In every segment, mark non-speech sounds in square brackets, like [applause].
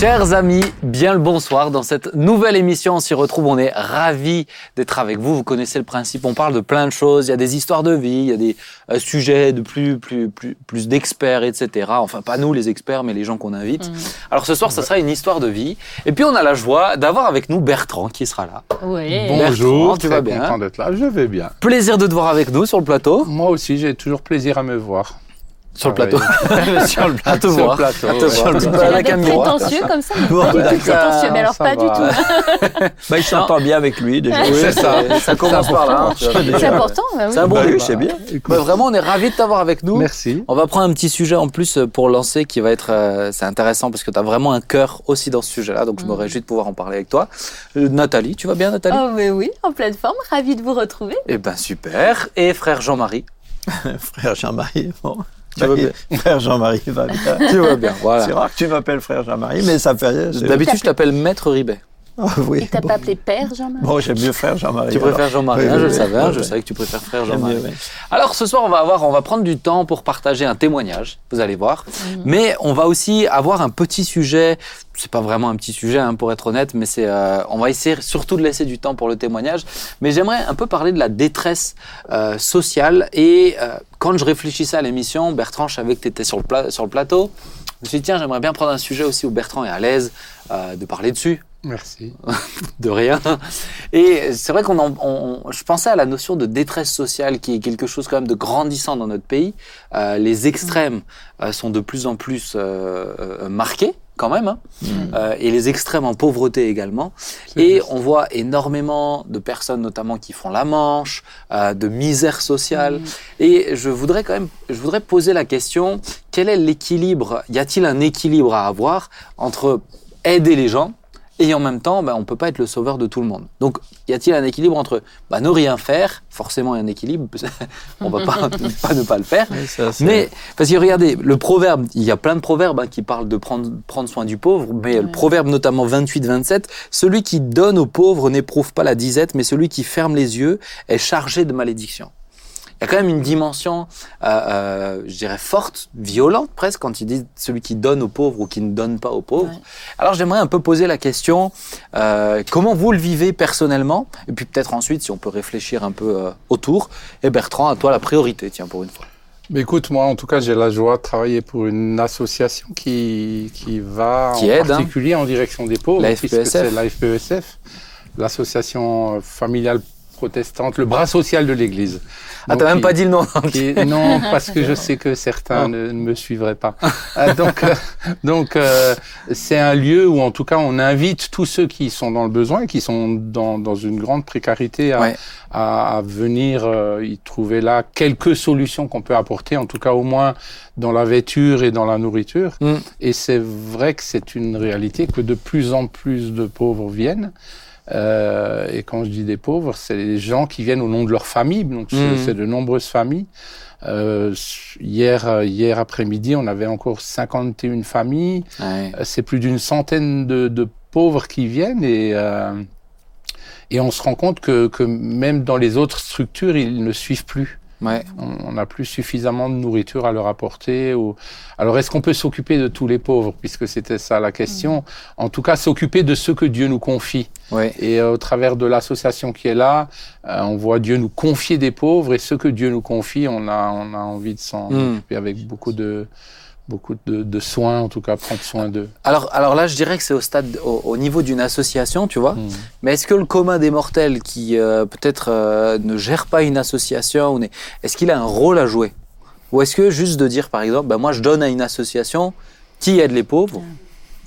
Chers amis, bien le bonsoir. Dans cette nouvelle émission, on s'y retrouve. On est ravis d'être avec vous. Vous connaissez le principe. On parle de plein de choses. Il y a des histoires de vie, il y a des euh, sujets de plus, plus, plus, plus d'experts, etc. Enfin, pas nous les experts, mais les gens qu'on invite. Mhm. Alors ce soir, ça sera une histoire de vie. Et puis on a la joie d'avoir avec nous Bertrand qui sera là. Oui. Bonjour, Bonjour, tu très vas bien? content d'être là. Je vais bien. Plaisir de te voir avec nous sur le plateau. Moi aussi, j'ai toujours plaisir à me voir. Sur le Ah plateau. [laughs] sur le plateau. À te Sur le voir. Sur le plateau. Il prétentieux comme ça, mais Bon, pas du tout d'accord, prétentieux. Mais alors pas du tout. Bah, il s'entend bien avec lui déjà. Oui, C'est ça. Ça commence par là. C'est important. bah. C'est un bon Bah début. c'est bien. Bah, vraiment, on est ravis de t'avoir avec nous. Merci. On va prendre un petit sujet en plus euh, pour lancer qui va être euh, c'est intéressant parce que tu as vraiment un cœur aussi dans ce sujet-là donc je me Mhm. réjouis de pouvoir en parler avec toi. Euh, Nathalie, tu vas bien Nathalie? Oh, mais oui, en pleine forme. Ravi de vous retrouver. Eh ben super et frère Jean-Marie. [laughs] Frère Jean-Marie, bon. Tu vas bien [laughs] Frère Jean-Marie va bien. Tu vas bien. Voilà. C'est rare que tu m'appelles frère Jean-Marie, mais ça fait rien. D'habitude, je t'appelle maître Ribet. Ah, oui, Et t'as bon. pas appelé père, Jean-Marc Bon, j'aime mieux frère Jean-Marie. Tu préfères alors. Jean-Marie, Oui, hein, oui, je le savais, hein, oui, je savais que tu préfères frère Jean-Marie. Alors ce soir, on va avoir, on va prendre du temps pour partager un témoignage, vous allez voir. Mhm. Mais on va aussi avoir un petit sujet. C'est pas vraiment un petit sujet, hein, pour être honnête, mais c'est, euh, on va essayer surtout de laisser du temps pour le témoignage. Mais j'aimerais un peu parler de la détresse euh, sociale. Et euh, quand je réfléchissais à l'émission, Bertrand, je savais que tu étais sur le, pla- sur le plateau. Je me suis dit, tiens, j'aimerais bien prendre un sujet aussi où Bertrand est à l'aise euh, de parler dessus Merci. [laughs] de rien. Et c'est vrai qu'on en, on- je pensais à la notion de détresse sociale qui est quelque chose quand même de grandissant dans notre pays. Euh, les extrêmes euh, sont de plus en plus euh, euh, marqués quand même, hein. Euh, et les extrêmes en pauvreté également. Et juste. on voit énormément de personnes, notamment qui font la manche, euh, de misère sociale. Mhm. Et je voudrais quand même, je voudrais poser la question quel est l'équilibre Y a-t-il un équilibre à avoir entre aider les gens et en même temps, ben, on peut pas être le sauveur de tout le monde. Donc, y a-t-il un équilibre entre ben, ne rien faire? Forcément, il y a un équilibre. [laughs] on va pas, [laughs] pas ne pas le faire. Oui, ça, c'est- Mais parce que regardez, le proverbe, il y a plein de proverbes hein, qui parlent de prendre, prendre soin du pauvre, mais le proverbe notamment 28-27, celui qui donne aux pauvres n'éprouve pas la disette, mais celui qui ferme les yeux est chargé de malédiction. Il y a quand même une dimension, euh, euh, je dirais, forte, violente presque, quand il dit celui qui donne aux pauvres ou qui ne donne pas aux pauvres. Ouais. Alors j'aimerais un peu poser la question, euh, comment vous le vivez personnellement? Et puis peut-être ensuite, si on peut réfléchir un peu euh, autour. Et Bertrand, à toi la priorité, tiens, pour une fois. Mais écoute, moi, en tout cas, j'ai la joie de travailler pour une association qui, qui va Qui en aide, hein. particulier en direction des pauvres. La puisque FPSF. C'est la FPSF, l'association euh, familiale protestante, le bras social de l'Église. Ah, t'as même pas dit le nom qui- non, [laughs] parce que je sais que certains Ah. ne, ne me suivraient pas. Ah, donc, euh, donc euh, c'est un lieu où, en tout cas, on invite tous ceux qui sont dans le besoin, qui sont dans, dans une grande précarité, à, Ouais. à, à venir euh, y trouver là quelques solutions qu'on peut apporter, en tout cas au moins dans la vêture et dans la nourriture. Mm. Et c'est vrai que c'est une réalité que de plus en plus de pauvres viennent. Euh, et quand je dis des pauvres, c'est les gens qui viennent au nom de leur famille. Donc c'est c'est de nombreuses familles. Euh, hier, hier après-midi, on avait encore 51 familles. Ouais. Euh, C'est plus d'une centaine de, de pauvres qui viennent et euh, et on se rend compte que, que même dans les autres structures, ils ne suivent plus. Ouais. On n'a plus suffisamment de nourriture à leur apporter. Ou... Alors, est-ce qu'on peut s'occuper de tous les pauvres, puisque c'était ça la question En tout cas, s'occuper de ceux que Dieu nous confie. Ouais. Et euh, au travers de l'association qui est là, euh, on voit Dieu nous confier des pauvres, et ceux que Dieu nous confie, on a, on a envie de s'en Mm. occuper avec beaucoup de, beaucoup de, de soins, en tout cas, prendre soin d'eux. Alors, alors là, je dirais que c'est au stade, au, au niveau d'une association, tu vois. Mm. Mais est-ce que le commun des mortels qui euh, peut-être euh, ne gère pas une association, est-ce qu'il a un rôle à jouer? Ou est-ce que juste de dire, par exemple, ben moi je donne à une association qui aide les pauvres,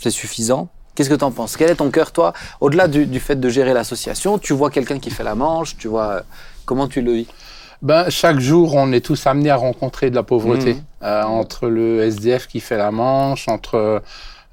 c'est suffisant? Qu'est-ce que tu en penses? Quel est ton cœur, toi? Au-delà du, du fait de gérer l'association, tu vois quelqu'un qui fait la manche, tu vois. euh, Comment tu le vis? Ben, chaque jour, on est tous amenés à rencontrer de la pauvreté. Mhm. Euh, entre le SDF qui fait la manche, entre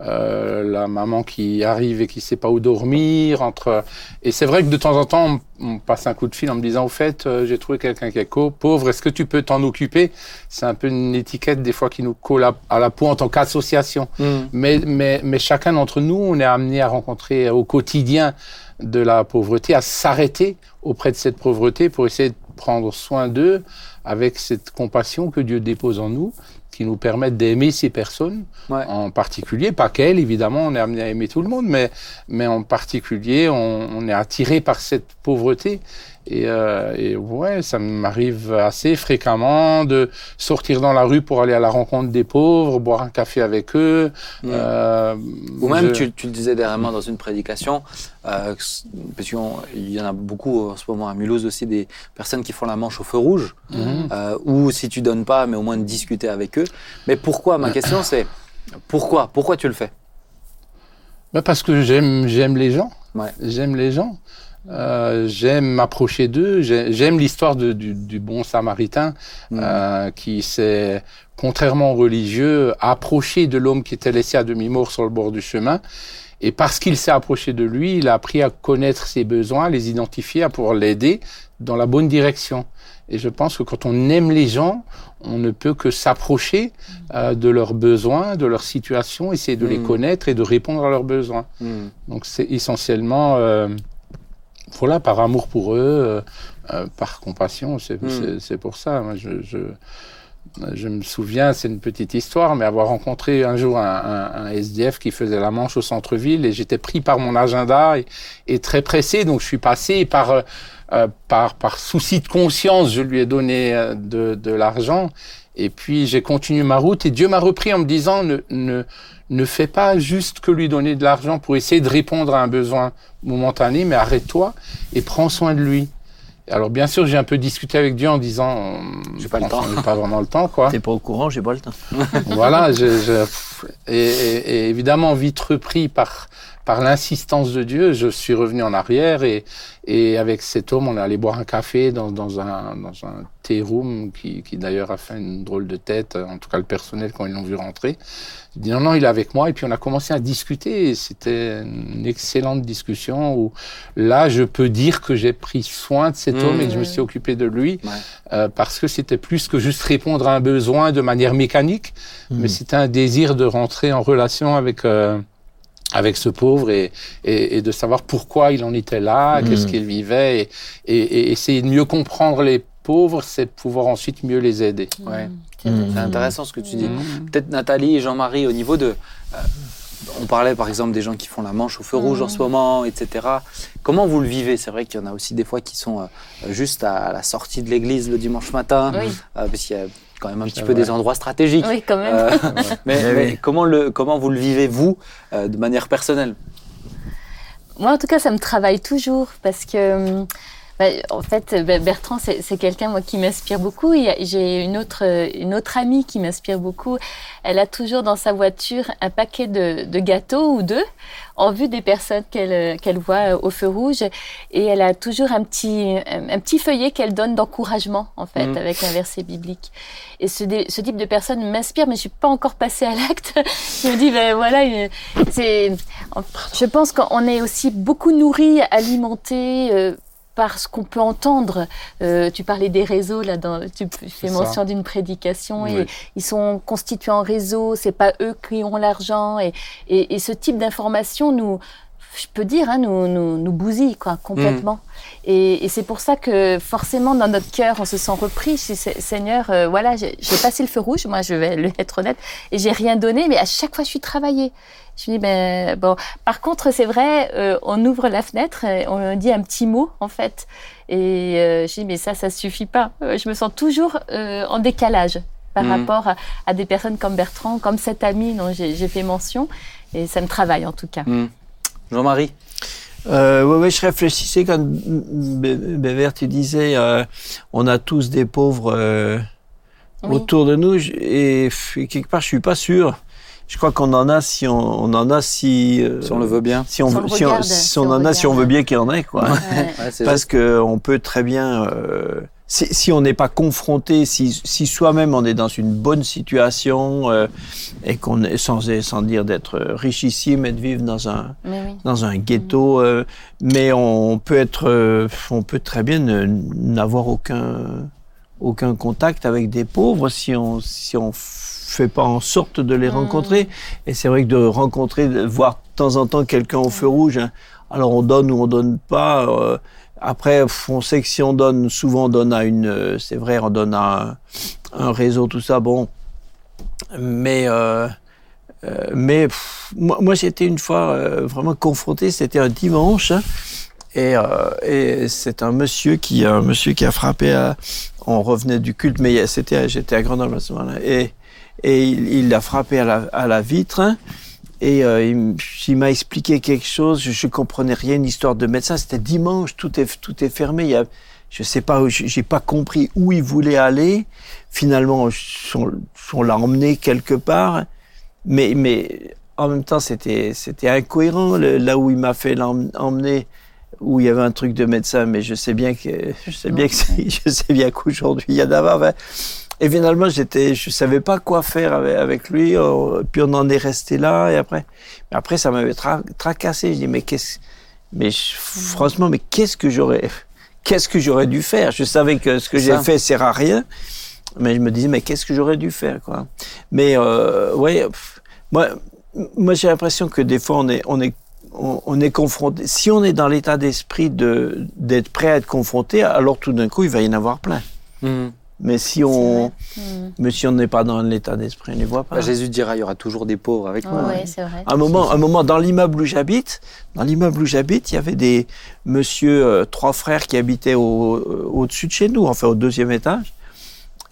euh, la maman qui arrive et qui sait pas où dormir, entre et c'est vrai que de temps en temps, on, passe un coup de fil en me disant au fait, euh, j'ai trouvé quelqu'un qui est pauvre, est-ce que tu peux t'en occuper? C'est un peu une étiquette des fois qui nous colle à, à la peau en tant qu'association. Mais, mais, mais chacun d'entre nous, on est amené à rencontrer au quotidien de la pauvreté, à s'arrêter auprès de cette pauvreté pour essayer de prendre soin d'eux, avec cette compassion que Dieu dépose en nous, qui nous permettent d'aimer ces personnes, Ouais. en particulier, pas qu'elles, évidemment, on est amené à aimer tout le monde, mais, mais en particulier, on, on est attiré par cette pauvreté. Et, euh, et ouais, ça m'arrive assez fréquemment de sortir dans la rue pour aller à la rencontre des pauvres, boire un café avec eux. Mm. euh, Ou même, je- tu, tu le disais dernièrement dans une prédication, euh, parce qu'il y en a beaucoup en ce moment à Mulhouse aussi, des personnes qui font la manche au feu rouge, euh, ou si tu donnes pas, mais au moins de discuter avec eux. Mais pourquoi Ma question c'est pourquoi Pourquoi tu le fais? Bah, parce que j'aime j'aime les gens. Ouais. J'aime les gens. Euh, j'aime m'approcher d'eux. J'ai- J'aime l'histoire de- du, du bon Samaritain Mm. euh, qui s'est, contrairement aux religieux, approché de l'homme qui était laissé à demi-mort sur le bord du chemin. Et parce qu'il s'est approché de lui, il a appris à connaître ses besoins, à les identifier, à pouvoir l'aider dans la bonne direction. Et je pense que quand on aime les gens, on ne peut que s'approcher euh, de leurs besoins, de leur situation, essayer de les Mm. connaître et de répondre à leurs besoins. Mm. Donc c'est essentiellement, euh, voilà, par amour pour eux, euh, euh, par compassion. C'est Mm. c'est- c'est pour ça. Moi, je, je, je me souviens, c'est une petite histoire, mais avoir rencontré un jour un, un- un SDF qui faisait la manche au centre-ville et j'étais pris par mon agenda et, et très pressé, donc je suis passé par euh, euh, par, par souci de conscience, je lui ai donné euh, de, de l'argent. Et puis j'ai continué ma route et Dieu m'a repris en me disant ne, ne, ne fais pas juste que lui donner de l'argent pour essayer de répondre à un besoin momentané, mais arrête-toi et prends soin de lui. Alors bien sûr, j'ai un peu discuté avec Dieu en disant, J'ai pas le temps. pas vraiment le temps, quoi. T'es pas au courant, j'ai pas le temps. [laughs] voilà, je, je- pff, et, et- et évidemment vite repris par par l'insistance de Dieu, je suis revenu en arrière et et avec cet homme, on est allé boire un café dans dans un dans un tea room qui qui d'ailleurs a fait une drôle de tête, en tout cas le personnel quand ils l'ont vu rentrer. Il dit non non, il est avec moi et puis on a commencé à discuter c'était une excellente discussion où là je peux dire que j'ai pris soin de cet Mmh. homme et que je me suis occupé de lui Ouais. euh, parce que c'était plus que juste répondre à un besoin de manière mécanique, mais c'était un désir de rentrer en relation avec euh, avec ce pauvre et, et, et de savoir pourquoi il en était là, Mm. qu'est-ce qu'il vivait, et, et, et essayer de mieux comprendre les pauvres, c'est de pouvoir ensuite mieux les aider. Ouais. C'est intéressant ce que tu dis. Mm. Peut-être Nathalie et Jean-Marie, au niveau de. euh, on parlait par exemple des gens qui font la manche au feu rouge en ce moment, etc. Comment vous le vivez? C'est vrai qu'il y en a aussi des fois qui sont euh, juste à la sortie de l'église le dimanche matin, Oui, euh, parce qu'il y a quand même un petit peu vrai. des endroits stratégiques. oui, quand même. Euh, [laughs] mais mais oui. comment, le, comment vous le vivez, vous, euh, de manière personnelle? Moi, en tout cas, ça me travaille toujours parce que, hum, bah, en fait, Bertrand, c'est c'est quelqu'un moi qui m'inspire beaucoup. J'ai une autre, une autre amie qui m'inspire beaucoup. Elle a toujours dans sa voiture un paquet de, de gâteaux ou deux en vue des personnes qu'elle qu'elle voit euh, au feu rouge. Et elle a toujours un petit, un, petit feuillet qu'elle donne d'encouragement, en fait, Mhm. avec un verset biblique. Et ce, ce type de personne m'inspire, mais je suis pas encore passée à l'acte. je me dis, ben voilà, c'est, je pense qu'on est aussi beaucoup nourri, alimenté euh, par ce qu'on peut entendre. Euh, tu parlais des réseaux là, dans, tu fais mention d'une prédication et ils sont constitués en réseau. C'est pas eux qui ont l'argent et, et, et ce type d'information nous, je peux dire, hein, nous, nous, nous bousille quoi complètement. Et, et c'est pour ça que forcément dans notre cœur on se sent repris. Je dis, Se- Seigneur, euh, voilà, j'ai passé le feu rouge. Moi, je vais le- être honnête et j'ai rien donné, mais à chaque fois je suis travaillée. Je me dis, ben, bon. Par contre, c'est vrai, euh, on ouvre la fenêtre, et on dit un petit mot, en fait. Et euh, je dis, mais ça, ça suffit pas. Euh, Je me sens toujours euh, en décalage par Mhm. rapport à, à des personnes comme Bertrand, comme cet ami dont j'ai fait mention. Et ça me travaille, en tout cas. Hmm. Jean-Marie Euh, ouais, ouais, je réfléchissais quand Bé- Bévert, tu disais, euh, on a tous des pauvres euh, Oui. autour de nous, et, quelque part, je suis pas sûr. Je crois qu'on en a si on, on en a si, euh, Si on le veut bien. si on, Si on veut- le si on, regarde, si si on on en a, si on veut bien qu'il y en ait, quoi. Ouais. Ouais, c'est Parce juste. que on peut très bien, euh, si, si on n'est pas confronté, si, si soi-même on est dans une bonne situation euh, et qu'on est sans, sans dire d'être richissime et de vivre dans un oui. dans un ghetto, euh, mais on peut être, euh, on peut très bien n'avoir aucun aucun contact avec des pauvres si on si on fait pas en sorte de les Mm. rencontrer. Et c'est vrai que de rencontrer, de voir de temps en temps quelqu'un au feu rouge, hein, alors on donne ou on donne pas. euh, après, on sait que si on donne, souvent on donne à une, euh, c'est vrai, on donne à un, réseau, tout ça, bon. Mais, euh, euh, mais moi, moi j'étais une fois vraiment confronté, c'était un dimanche, hein, et, et c'est un monsieur qui, un monsieur qui a frappé à, on revenait du culte, mais c'était, j'étais à Grenoble à ce moment-là, et, et il, a frappé à la, à la vitre, hein, et euh, il, m'a expliqué quelque chose, je, ne comprenais rien, une histoire de médecin. C'était dimanche, tout est, tout est fermé. Il y a, je sais pas, j'ai pas compris où il voulait aller. Finalement, on, l'a emmené quelque part. Mais, mais en même temps, c'était, c'était incohérent là où il m'a fait l'emmener où il y avait un truc de médecin, mais je sais bien que je sais bien que [laughs] je sais bien qu'aujourd'hui il y a d'abord. Et finalement, j'étais, je savais pas quoi faire avec, avec lui. Euh, puis on en est resté là. Et après, mais après, ça m'avait tracassé. Je dis, mais qu'est-ce, mais franchement, mais qu'est-ce que j'aurais, [laughs] qu'est-ce que j'aurais dû faire? Je savais que ce que j'ai fait sert à rien, mais je me disais, mais qu'est-ce que j'aurais dû faire, quoi? Mais euh, ouais, moi, moi, j'ai l'impression que des fois, on est, on est on, est confronté. Si on est dans l'état d'esprit de d'être prêt à être confronté, alors tout d'un coup, il va y en avoir plein. Mmh. Mais si on, hmm. mais si on n'est pas dans l'état d'esprit, on ne les voit pas. Bah, Jésus dira, il y aura toujours des pauvres avec moi. Oui, c'est vrai. Un moment, un moment, dans l'immeuble où j'habite, dans l'immeuble où j'habite, il y avait des monsieur, euh, trois frères qui habitaient au, euh, au-dessus de chez nous, enfin au deuxième étage.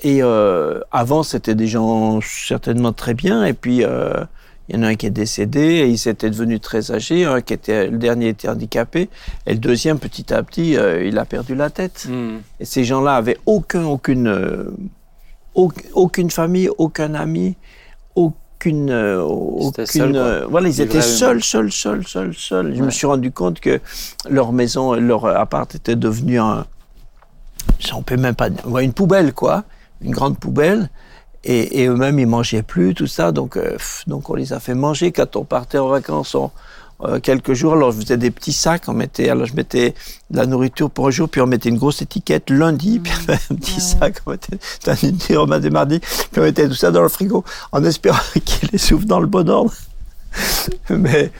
Et euh, avant, c'était des gens certainement très bien. Et puis, euh, il y en a un qui est décédé et il s'était devenu très âgé. Un qui était, le dernier était handicapé. Et le deuxième, petit à petit, euh, il a perdu la tête. Hmm. Et ces gens-là avaient aucun, aucune, euh, aucune famille, aucun ami, aucune, euh, aucune voilà, ils étaient seuls, seuls, seuls, seuls, seuls. Je me suis rendu compte que leur maison, leur appart était devenu un, on peut même pas, une poubelle, quoi, une grande poubelle. Et, eux-mêmes, ils mangeaient plus, tout ça. Donc, euh, donc, on les a fait manger. Quand on partait en vacances, on, euh, quelques jours, alors je faisais des petits sacs. On mettait, alors je mettais de la nourriture pour un jour, puis on mettait une grosse étiquette lundi, puis on un petit ah sac. On mettait un lundi, on mettait mardi, puis on mettait tout ça dans le frigo, en espérant [laughs] qu'il les souffle dans le bon ordre. [laughs] mais,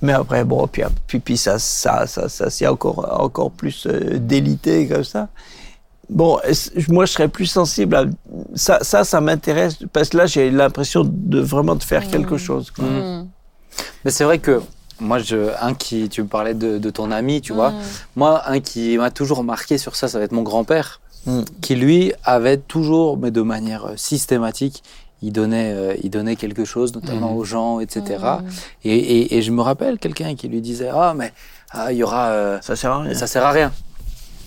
mais après, bon, puis, puis, puis ça, ça, ça, ça, c'est encore, encore plus euh, délité comme ça. Bon, moi, je serais plus sensible à ça. Ça, ça m'intéresse parce que là, j'ai l'impression de vraiment de faire quelque mmh. chose. Mmh. Mais c'est vrai que moi, je, un qui, tu me parlais de, ton ami, tu vois. Mmh. Moi, un qui m'a toujours marqué sur ça, ça va être mon grand-père, qui lui avait toujours, mais de manière euh, systématique, il donnait, euh, il donnait quelque chose, notamment aux gens, etc. Et, et, je me rappelle quelqu'un qui lui disait, ah, mais ah, il y aura, euh, ça sert à rien. Ça sert à rien.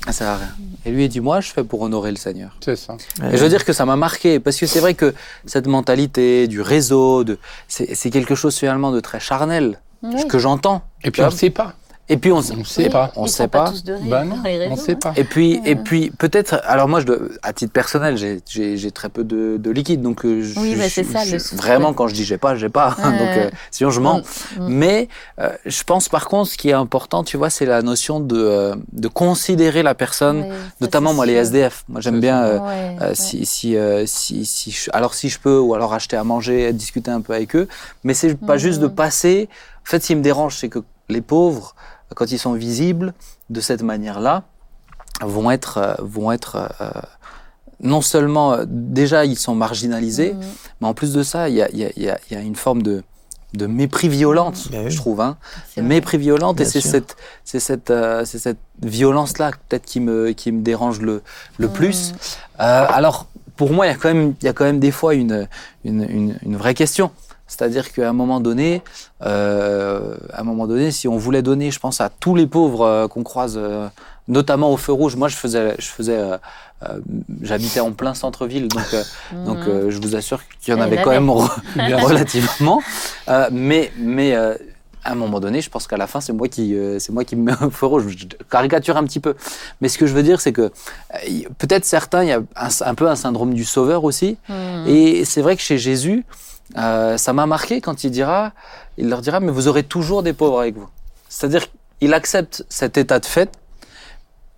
Ah, ça rien. Et lui, il dit Moi, je fais pour honorer le Seigneur. C'est ça. Et je veux dire que ça m'a marqué, parce que c'est vrai que cette mentalité du réseau, de, c'est quelque chose finalement de très charnel, que j'entends. Et puis on ne sait pas. Et puis on ne sait pas. On sait pas. Ben non, on sait pas. Et puis, et puis peut-être. Alors moi, je à titre personnel, j'ai très peu de, de, liquide, donc euh, je, oui, c'est ça. vraiment, quand je dis j'ai pas, j'ai pas. [laughs] donc euh, sinon je mens. Mais euh, je pense par contre, ce qui est important, tu vois, c'est la notion de de considérer la personne, notamment moi les SDF. Moi j'aime bien si si si si alors si je peux ou alors acheter à manger, discuter un peu avec eux. Mais c'est pas juste de passer. En fait, ce qui me dérange, c'est que les pauvres quand ils sont visibles de cette manière-là, vont être, euh, vont être euh, non seulement euh, déjà ils sont marginalisés, mmh. mais en plus de ça, il y a, y, a, y a, une forme de, de mépris violente, mmh. je trouve, hein. mépris violente, et c'est cette, c'est cette, c'est cette violence-là peut-être qui me, qui me dérange le, le mmh. plus. alors pour moi, il y a quand même, il y a quand même des fois une, une, une, une vraie question. C'est-à-dire qu'à un moment donné, euh, à un moment donné, si on voulait donner, je pense, à tous les pauvres euh, qu'on croise, euh, notamment au feu rouge. Moi, je faisais, je faisais, j'habitais en plein centre-ville, donc, [laughs] donc mhm. je vous assure qu'il y en avait quand même [laughs] [laughs] relativement. mais, mais à un moment donné, je pense qu'à la fin, c'est moi qui, c'est moi qui me mets au feu rouge. Je caricature un petit peu, mais ce que je veux dire, c'est que peut-être certains, il y a un, peu un syndrome du sauveur aussi, mhm. et c'est vrai que chez Jésus. Euh, ça m'a marqué quand il dira, il leur dira, mais vous aurez toujours des pauvres avec vous. C'est-à-dire qu'il accepte cet état de fait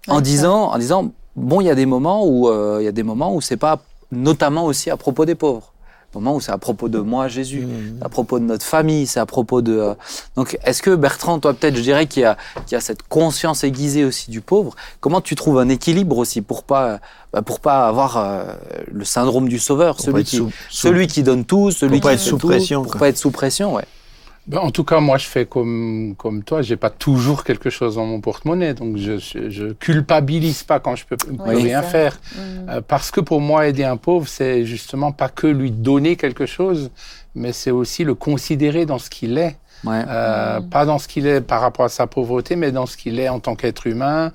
en disant, en disant, bon, il y a des moments où, euh, il y a des moments où c'est pas, notamment aussi à propos des pauvres. Moment où c'est à propos de moi, Jésus, Mmh. à propos de notre famille, c'est à propos de. euh, Donc, est-ce que Bertrand, toi peut-être, je dirais qu'il y a, qu'il y a cette conscience aiguisée aussi du pauvre. Comment tu trouves un équilibre aussi pour pas, bah, pour pas avoir euh, le syndrome du sauveur, Pour celui pas être qui, sous- sous- celui qui donne tout, celui pas qui être fait sous tout, pression, pour quoi. pas être sous pression, ouais. Ben, en tout cas, moi, je fais comme, comme toi. J'ai pas toujours quelque chose dans mon porte-monnaie. Donc, je, je, je culpabilise pas quand je peux, Oui, rien ça. faire. Mm. Euh, parce que pour moi, aider un pauvre, c'est justement pas que lui donner quelque chose, mais c'est aussi le considérer dans ce qu'il est. ouais. Euh, Pas dans ce qu'il est par rapport à sa pauvreté, mais dans ce qu'il est en tant qu'être humain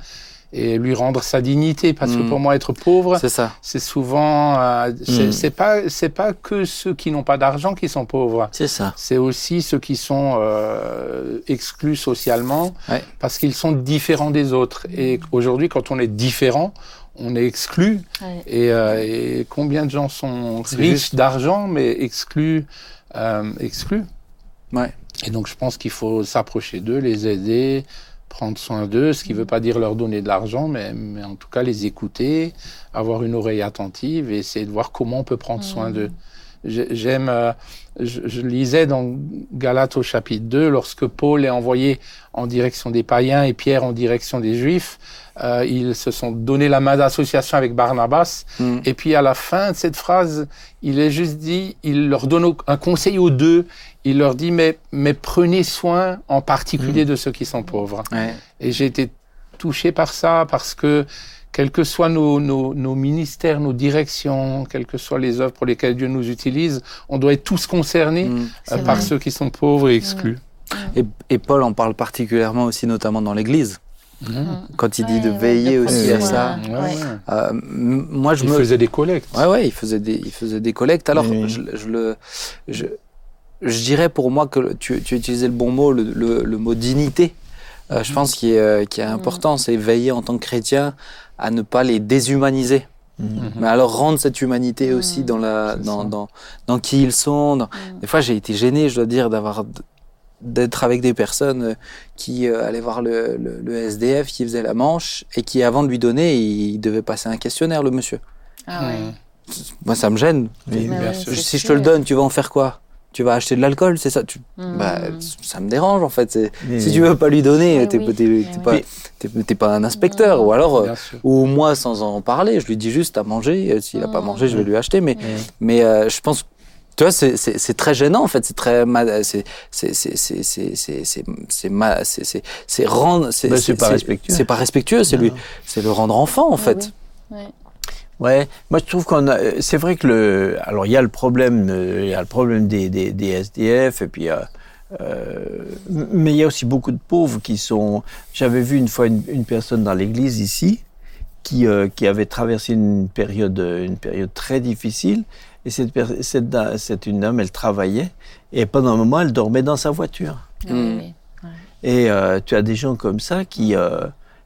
et lui rendre sa dignité. Parce que Mm. pour moi, être pauvre, C'est ça. c'est souvent, euh, c'est Mm. c'est pas, c'est pas que ceux qui n'ont pas d'argent qui sont pauvres. C'est ça. C'est aussi ceux qui sont euh, exclus socialement Ouais. parce qu'ils sont différents des autres. Et aujourd'hui, quand on est différent, on est exclu. Ouais. Et, euh, et combien de gens sont riches juste. d'argent mais exclus, euh, exclus? Ouais. Et donc, je pense qu'il faut s'approcher d'eux, les aider, prendre soin d'eux, ce qui ne veut pas dire leur donner de l'argent, mais, mais en tout cas les écouter, avoir une oreille attentive et essayer de voir comment on peut prendre soin d'eux. J'ai- J'aime, euh, je, je lisais dans Galates au chapitre 2, lorsque Paul est envoyé en direction des païens et Pierre en direction des juifs, euh, ils se sont donné la main d'association avec Barnabas. Mm. Et puis à la fin de cette phrase, il est juste dit, il leur donne un conseil aux deux. Il leur dit, mais, mais prenez soin en particulier de ceux qui sont pauvres. Ouais. Et j'ai été touché par ça parce que, quels que soient nos, nos, nos ministères, nos directions, quelles que soient les œuvres pour lesquelles Dieu nous utilise, on doit être tous concernés Mm. euh, par vrai. ceux qui sont pauvres et exclus. Et, et Paul en parle particulièrement aussi, notamment dans l'Église, Mhm. quand il dit Ouais, de veiller de aussi à ça. Ouais, Ouais. ouais. Euh, moi, je Il me. faisait des collectes. Ouais, ouais, il faisait des, il faisait des collectes. Alors, Oui. je, je le, je, je dirais pour moi que tu, tu utilisais le bon mot, le, le, le mot dignité. Euh, je pense qu'il est, qu'il est important, c'est veiller en tant que chrétien à ne pas les déshumaniser. Mhm. Mais alors rendre cette humanité aussi dans la, dans, dans, dans qui ils sont. dans- Des fois, j'ai été gêné, je dois dire, d'avoir d'être avec des personnes euh, qui euh, allaient voir le, le, le SDF qui faisait la manche et qui, avant de lui donner, il devait passer un questionnaire, le monsieur. Ah ouais. Mhm. Moi, ça me gêne. Oui, bien ouais, sûr. c'est si je te le donne, tu vas en faire quoi? tu vas acheter de l'alcool, c'est ça hmm. bah, Ça me dérange en fait. Hmm. Si tu veux pas lui donner, eh t'es oui, pas, eh oui. pas, un inspecteur. Hmm. Ou alors, euh, ou moi sans en parler, je lui dis juste à manger. Euh, s'il a pas mangé, je vais lui acheter. Mais, mais euh, je pense tu vois, c'est très gênant en fait. C'est très c'est c'est c'est rendre c'est bah, pas respectueux. C'est pas respectueux. C'est lui c'est le rendre enfant en eh fait. Ouais. Moi je trouve qu'on a. C'est vrai que le. Alors il y a le problème, euh, il y a le problème des, des, des SDF et puis. euh, euh, mais il y a aussi beaucoup de pauvres qui sont. J'avais vu une fois une, une personne dans l'église ici qui euh, qui avait traversé une période une période très difficile et cette cette, c'est une dame, elle travaillait et pendant un moment elle dormait dans sa voiture. Ah Mm. oui. Et euh, tu as des gens comme ça qui euh,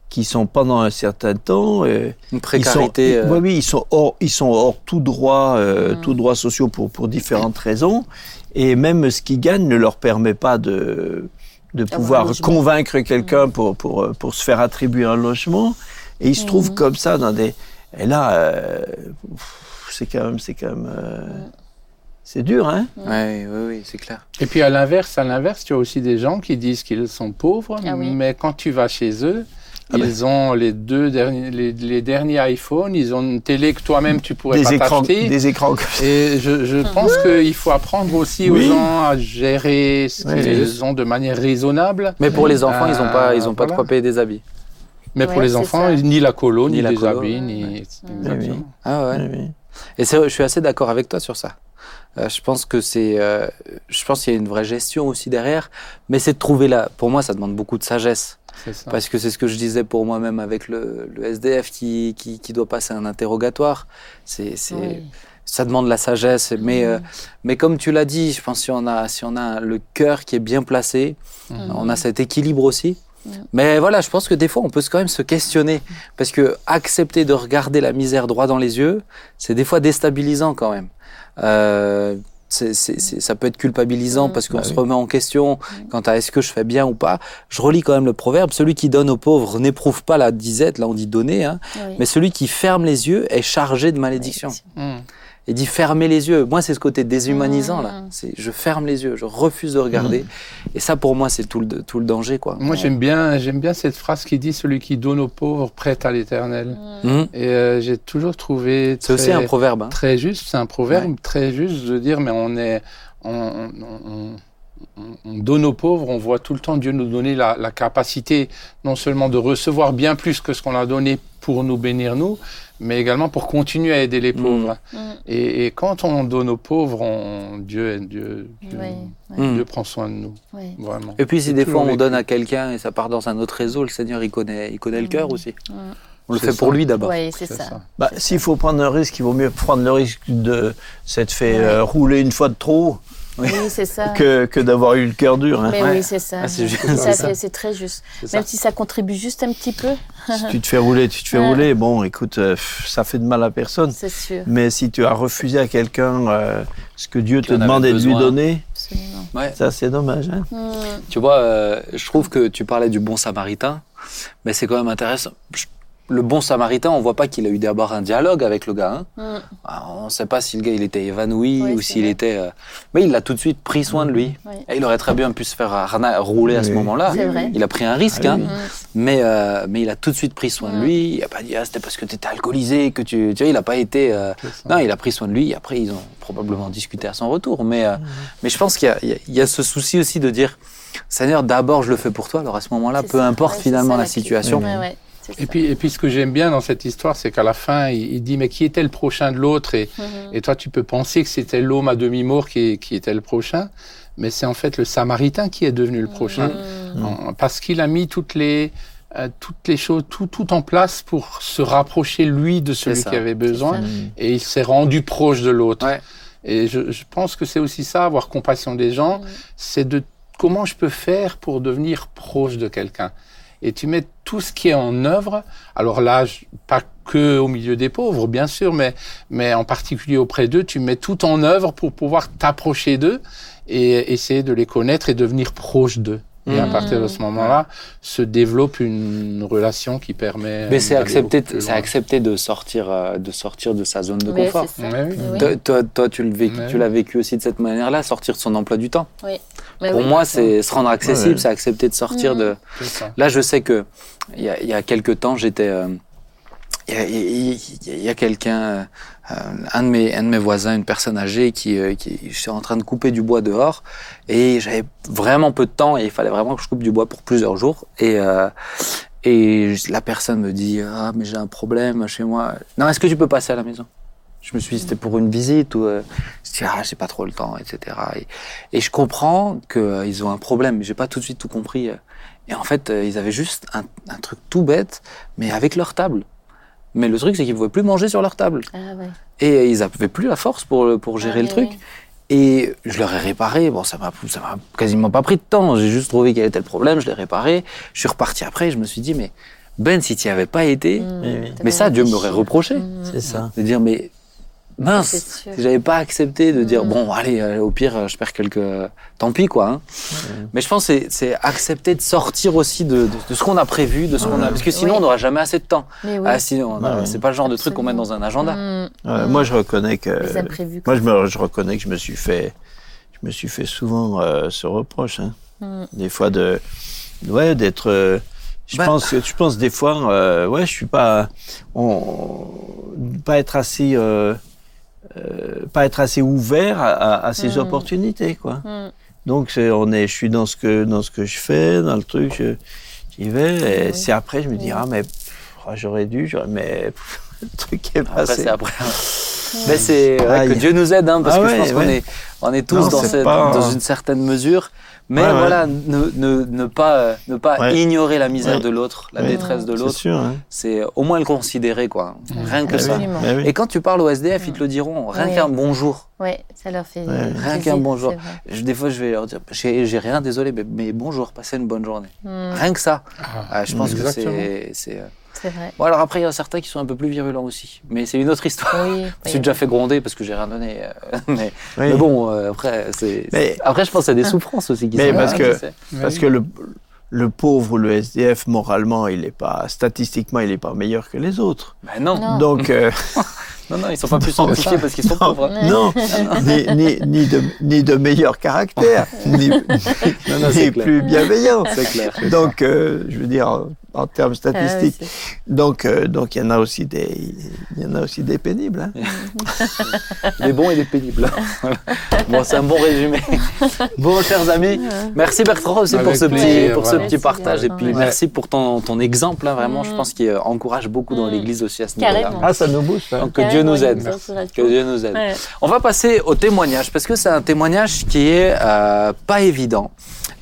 qui sont pendant un certain temps. euh, Une précarité. ils sont, euh, oui, oui, ils sont hors, ils sont hors tout droit, euh, Mm. tout droit sociaux pour, pour différentes raisons. Et même ce qu'ils gagnent ne leur permet pas de, de pouvoir convaincre quelqu'un pour, pour, euh, pour se faire attribuer un logement. Et ils se trouvent Mhm. comme ça dans des. Et là, euh, c'est quand même, c'est quand même, euh, c'est dur, hein. Ouais, oui, oui, c'est clair. Et puis à l'inverse, à l'inverse, tu as aussi des gens qui disent qu'ils sont pauvres, Ah oui. mais quand tu vas chez eux, Ah ben. ils ont les deux derniers, les, les derniers iPhones, ils ont une télé que toi-même tu pourrais Des pas écrans, t'acheter. des écrans. comme ça. Et je, je pense qu'il faut apprendre aussi Oui. aux gens à gérer ce Oui, qu'ils ont de manière raisonnable. Mais pour les enfants, ils ont pas, ils ont pas de voilà. quoi payer des habits. Mais pour les enfants, ça. ni la colo, ni, Ni la les colo, habits, ouais, ni. Exactement. Ah ouais. Oui, oui. Et c'est, je suis assez d'accord avec toi sur ça. Euh, je pense que c'est, euh, je pense qu'il y a une vraie gestion aussi derrière, mais c'est de trouver la. Pour moi, ça demande beaucoup de sagesse. Parce que c'est ce que je disais pour moi-même avec le, le SDF qui, qui, qui doit passer un interrogatoire. C'est, c'est, Oui. ça demande la sagesse, mais, euh, mais comme tu l'as dit, je pense si on a, si on a le cœur qui est bien placé, Mhm. on a cet équilibre aussi. Mais voilà, je pense que des fois, on peut quand même se questionner. Parce que accepter de regarder la misère droit dans les yeux, c'est des fois déstabilisant quand même. Euh, c'est- c'est- c'est- ça peut être culpabilisant Mhm. parce qu'on Bah se oui. remet en question quant à est-ce que je fais bien ou pas. Je relis quand même le proverbe, celui qui donne aux pauvres n'éprouve pas la disette, là on dit donner, hein, Oui. mais celui qui ferme les yeux est chargé de malédiction. Il dit fermez les yeux. Moi, c'est ce côté déshumanisant là. Mm. C'est je ferme les yeux, je refuse de regarder. Et ça, pour moi, c'est tout le tout le danger quoi. Moi, j'aime bien, j'aime bien cette phrase qui dit celui qui donne aux pauvres prête à l'éternel. Mhm. Et euh, j'ai toujours trouvé C'est aussi un proverbe. hein. très juste. C'est un proverbe Ouais. très juste de dire, mais on est, on, on- on- on- on donne aux pauvres. On voit tout le temps Dieu nous donner la, la capacité non seulement de recevoir bien plus que ce qu'on a donné pour nous bénir nous, mais également pour continuer à aider les Mm. pauvres. Mm. Et, et quand on donne aux pauvres, on, Dieu, Dieu, Dieu, Oui, Mm. Dieu prend soin de nous, oui. vraiment. Et puis si des fois on donne à quelqu'un et ça part dans un autre réseau, le Seigneur il connaît, il connaît le cœur aussi. On le fait ça. pour lui d'abord. Oui, c'est C'est ça. ça. Bah, s'il faut prendre un risque, il vaut mieux prendre le risque de s'être fait Ouais. euh, rouler une fois de trop Oui, c'est ça. que, que d'avoir eu le cœur dur. hein. Mais Ouais. oui, c'est ça. Ah, c'est très juste. Même ça. si ça contribue juste un petit peu, Si tu te fais rouler, tu te fais Ouais. rouler. Bon, écoute, euh, ça fait de mal à personne. c'est sûr. Mais si tu as refusé à quelqu'un euh, ce que Dieu Qui te demandait de lui donner, Absolument. Ouais. ça c'est dommage. hein. Mm. Tu vois, euh, je trouve que tu parlais du bon samaritain, mais c'est quand même intéressant. Je- Le bon samaritain, on voit pas qu'il a eu d'abord un dialogue avec le gars. hein. Mm. Ah, On ne sait pas si le gars il était évanoui Oui, ou s'il était. euh, Mais il a tout de suite pris soin de lui. Oui. Et il aurait très bien pu se faire arna- rouler à ce Oui. moment-là. Il a pris un risque, Ah hein. Mm. mais, euh, mais il a tout de suite pris soin de Mm. lui. Il a pas dit ah, c'était parce que tu étais alcoolisé que tu. Tu vois, il a pas été. euh. Non, il a pris soin de lui. Après, ils ont probablement discuté à son retour. Mais, euh, mais je pense qu'il y a- il y, a- il y a ce souci aussi de dire Seigneur, d'abord je le fais pour toi. Alors à ce moment-là, peu ça. importe Ouais, finalement ça, la situation. Ouais, ouais, c'est Et ça. puis, et puis, ce que j'aime bien dans cette histoire, c'est qu'à la fin, il, il dit, mais qui était le prochain de l'autre? Et, Mhm. et toi, tu peux penser que c'était l'homme à demi-mort qui, qui était le prochain, mais c'est en fait le Samaritain qui est devenu le prochain, Mm. En- parce qu'il a mis toutes les, euh, toutes les choses, tout, tout en place pour se rapprocher, lui, de celui qui avait besoin. Mm. et il s'est rendu proche de l'autre. Ouais. Et je, je pense que c'est aussi ça, avoir compassion des gens, c'est de comment je peux faire pour devenir proche de quelqu'un. Et tu mets tout ce qui est en œuvre, alors là, pas que au milieu des pauvres, bien sûr, mais, mais en particulier auprès d'eux, tu mets tout en œuvre pour pouvoir t'approcher d'eux et essayer de les connaître et devenir proche d'eux. Et à Mhm. partir de ce moment-là, se développe une relation qui permet. Mais c'est accepter, c'est accepter de sortir, euh, de sortir de sa zone de Oui, confort. oui. Oui. Toi, toi, toi, tu l'as vécu aussi de cette manière-là, sortir de son emploi du temps. Mais Pour oui. moi, c'est se rendre accessible, c'est accepter de sortir Mhm. de. Là, je sais que il y a, il y a quelques temps, j'étais. euh, Il y a, quelqu'un, euh, un, de mes, un de mes voisins, une personne âgée, qui, euh, qui j'étais en train de couper du bois dehors et j'avais vraiment peu de temps et il fallait vraiment que je coupe du bois pour plusieurs jours. Et, euh, et la personne me dit Ah, mais j'ai un problème chez moi. Non, est-ce que tu peux passer à la maison? Je me suis dit C'était pour une visite ou. euh, je dis Ah, j'ai pas trop le temps, etc. Et, je comprends qu'ils ont un problème, mais j'ai pas tout de suite tout compris. euh. Et en fait, euh, ils avaient juste un, un truc tout bête, mais avec leur table. Mais le truc, c'est qu'ils pouvaient plus manger sur leur table. Ah ouais. Et ils n'avaient plus la force pour, pour gérer Ah, le oui, truc. Et je leur ai réparé. Bon, ça m'a, ça m'a quasiment pas pris de temps. J'ai juste trouvé quel était le problème. Je l'ai réparé. Je suis reparti après. Et je me suis dit, mais Ben, si tu n'y avais pas été, Mm. T'as mais ça, Dieu m'aurait reproché. Mm. C'est ça. De dire, mais mince, si j'avais pas accepté de dire, Mm. bon, allez, euh, au pire, euh, je perds quelques. Tant pis, quoi. hein. Mais je pense que c'est- c'est accepter de sortir aussi de, de, de ce qu'on a prévu, de ce qu'on a. Parce que sinon, Oui. on n'aura jamais assez de temps. Mais oui. Ah, sinon, c'est pas le genre de truc qu'on met dans un agenda. Mm. Euh, Mm. Moi, je reconnais que. Imprévus. Moi, je, me, je reconnais que je me suis fait, je me suis fait souvent euh, ce reproche. hein. Des fois de, ouais, d'être. euh, je Bah. pense, que- je pense des fois, euh, ouais, je suis pas, on, pas être assez, euh, euh, pas être assez ouvert à, à- à ces Mm. opportunités, quoi. Mm. Donc, c'est- on est, je suis dans ce que, dans ce que je fais, dans le truc, je- j'y vais. Et Oui. c'est après, je me dis, Oui. ah, mais ah, j'aurais dû, j'aurais- mais pff, [laughs] le truc est Après, passé. c'est après. Mais c'est ouais, Aïe. que Dieu nous aide, hein, parce Ah que je ouais, pense qu'on ouais. est, on est tous Non, dans, c'est cette- pas- dans une certaine mesure. Mais Ouais, ouais. voilà, ne, ne, ne pas, ne pas Ouais. ignorer la misère Ouais. de l'autre, la Ouais. détresse de C'est l'autre. sûr. Hein. C'est au moins le considérer, quoi. Rien que Bah ça. oui, Absolument. bah oui. Et quand tu parles au SDF, ils te le diront. Rien Oui. qu'un bonjour. Ouais, ça leur fait. Ouais. Rien qu'un bonjour. c'est. Je- des fois, je vais leur dire j'ai j'ai rien, désolé, mais, mais bonjour, passez une bonne journée. Mm. Rien que ça. Ah, Ah, je pense que exactement. c'est. c'est, euh, C'est vrai. Bon, alors après, il y en a certains qui sont un peu plus virulents aussi. Mais c'est une autre histoire. Oui. [laughs] Je me suis déjà fait gronder parce que j'ai rien donné. euh, [laughs] mais, Oui. mais bon, euh, après, c'est. Mais- Après, je pense qu'il y a des souffrances aussi qui Mais sont parce là, que-. Parce que le, le pauvre ou le SDF, moralement, il est pas, statistiquement, il n'est pas meilleur que les autres. Ben non. Non. Donc, euh, [laughs] non, non, ils sont pas plus sanctifiés parce qu'ils sont non, pauvres. non, [laughs] ni, ni, ni de, ni de meilleur caractère, [laughs] ni, plus bienveillant. C'est clair. Donc, euh, je veux dire, en, en termes Ah statistiques. Donc, euh, donc il y en a aussi des, il y en a aussi des pénibles. hein. [laughs] Des bons et des pénibles. Bon, c'est un bon résumé. Bon, chers amis, merci Bertrand aussi pour ce petit, plaisir, pour ce petit partage et puis ouais. merci pour ton, ton exemple, hein, vraiment, je Mm. pense qu'il encourage beaucoup dans Mm. l'Église aussi à ce niveau-là. Ah, ça nous booste. hein. Donc que Dieu nous aide. il nous encourage Que Dieu nous aide. Ouais. On va passer au témoignage parce que c'est un témoignage qui est euh, pas évident.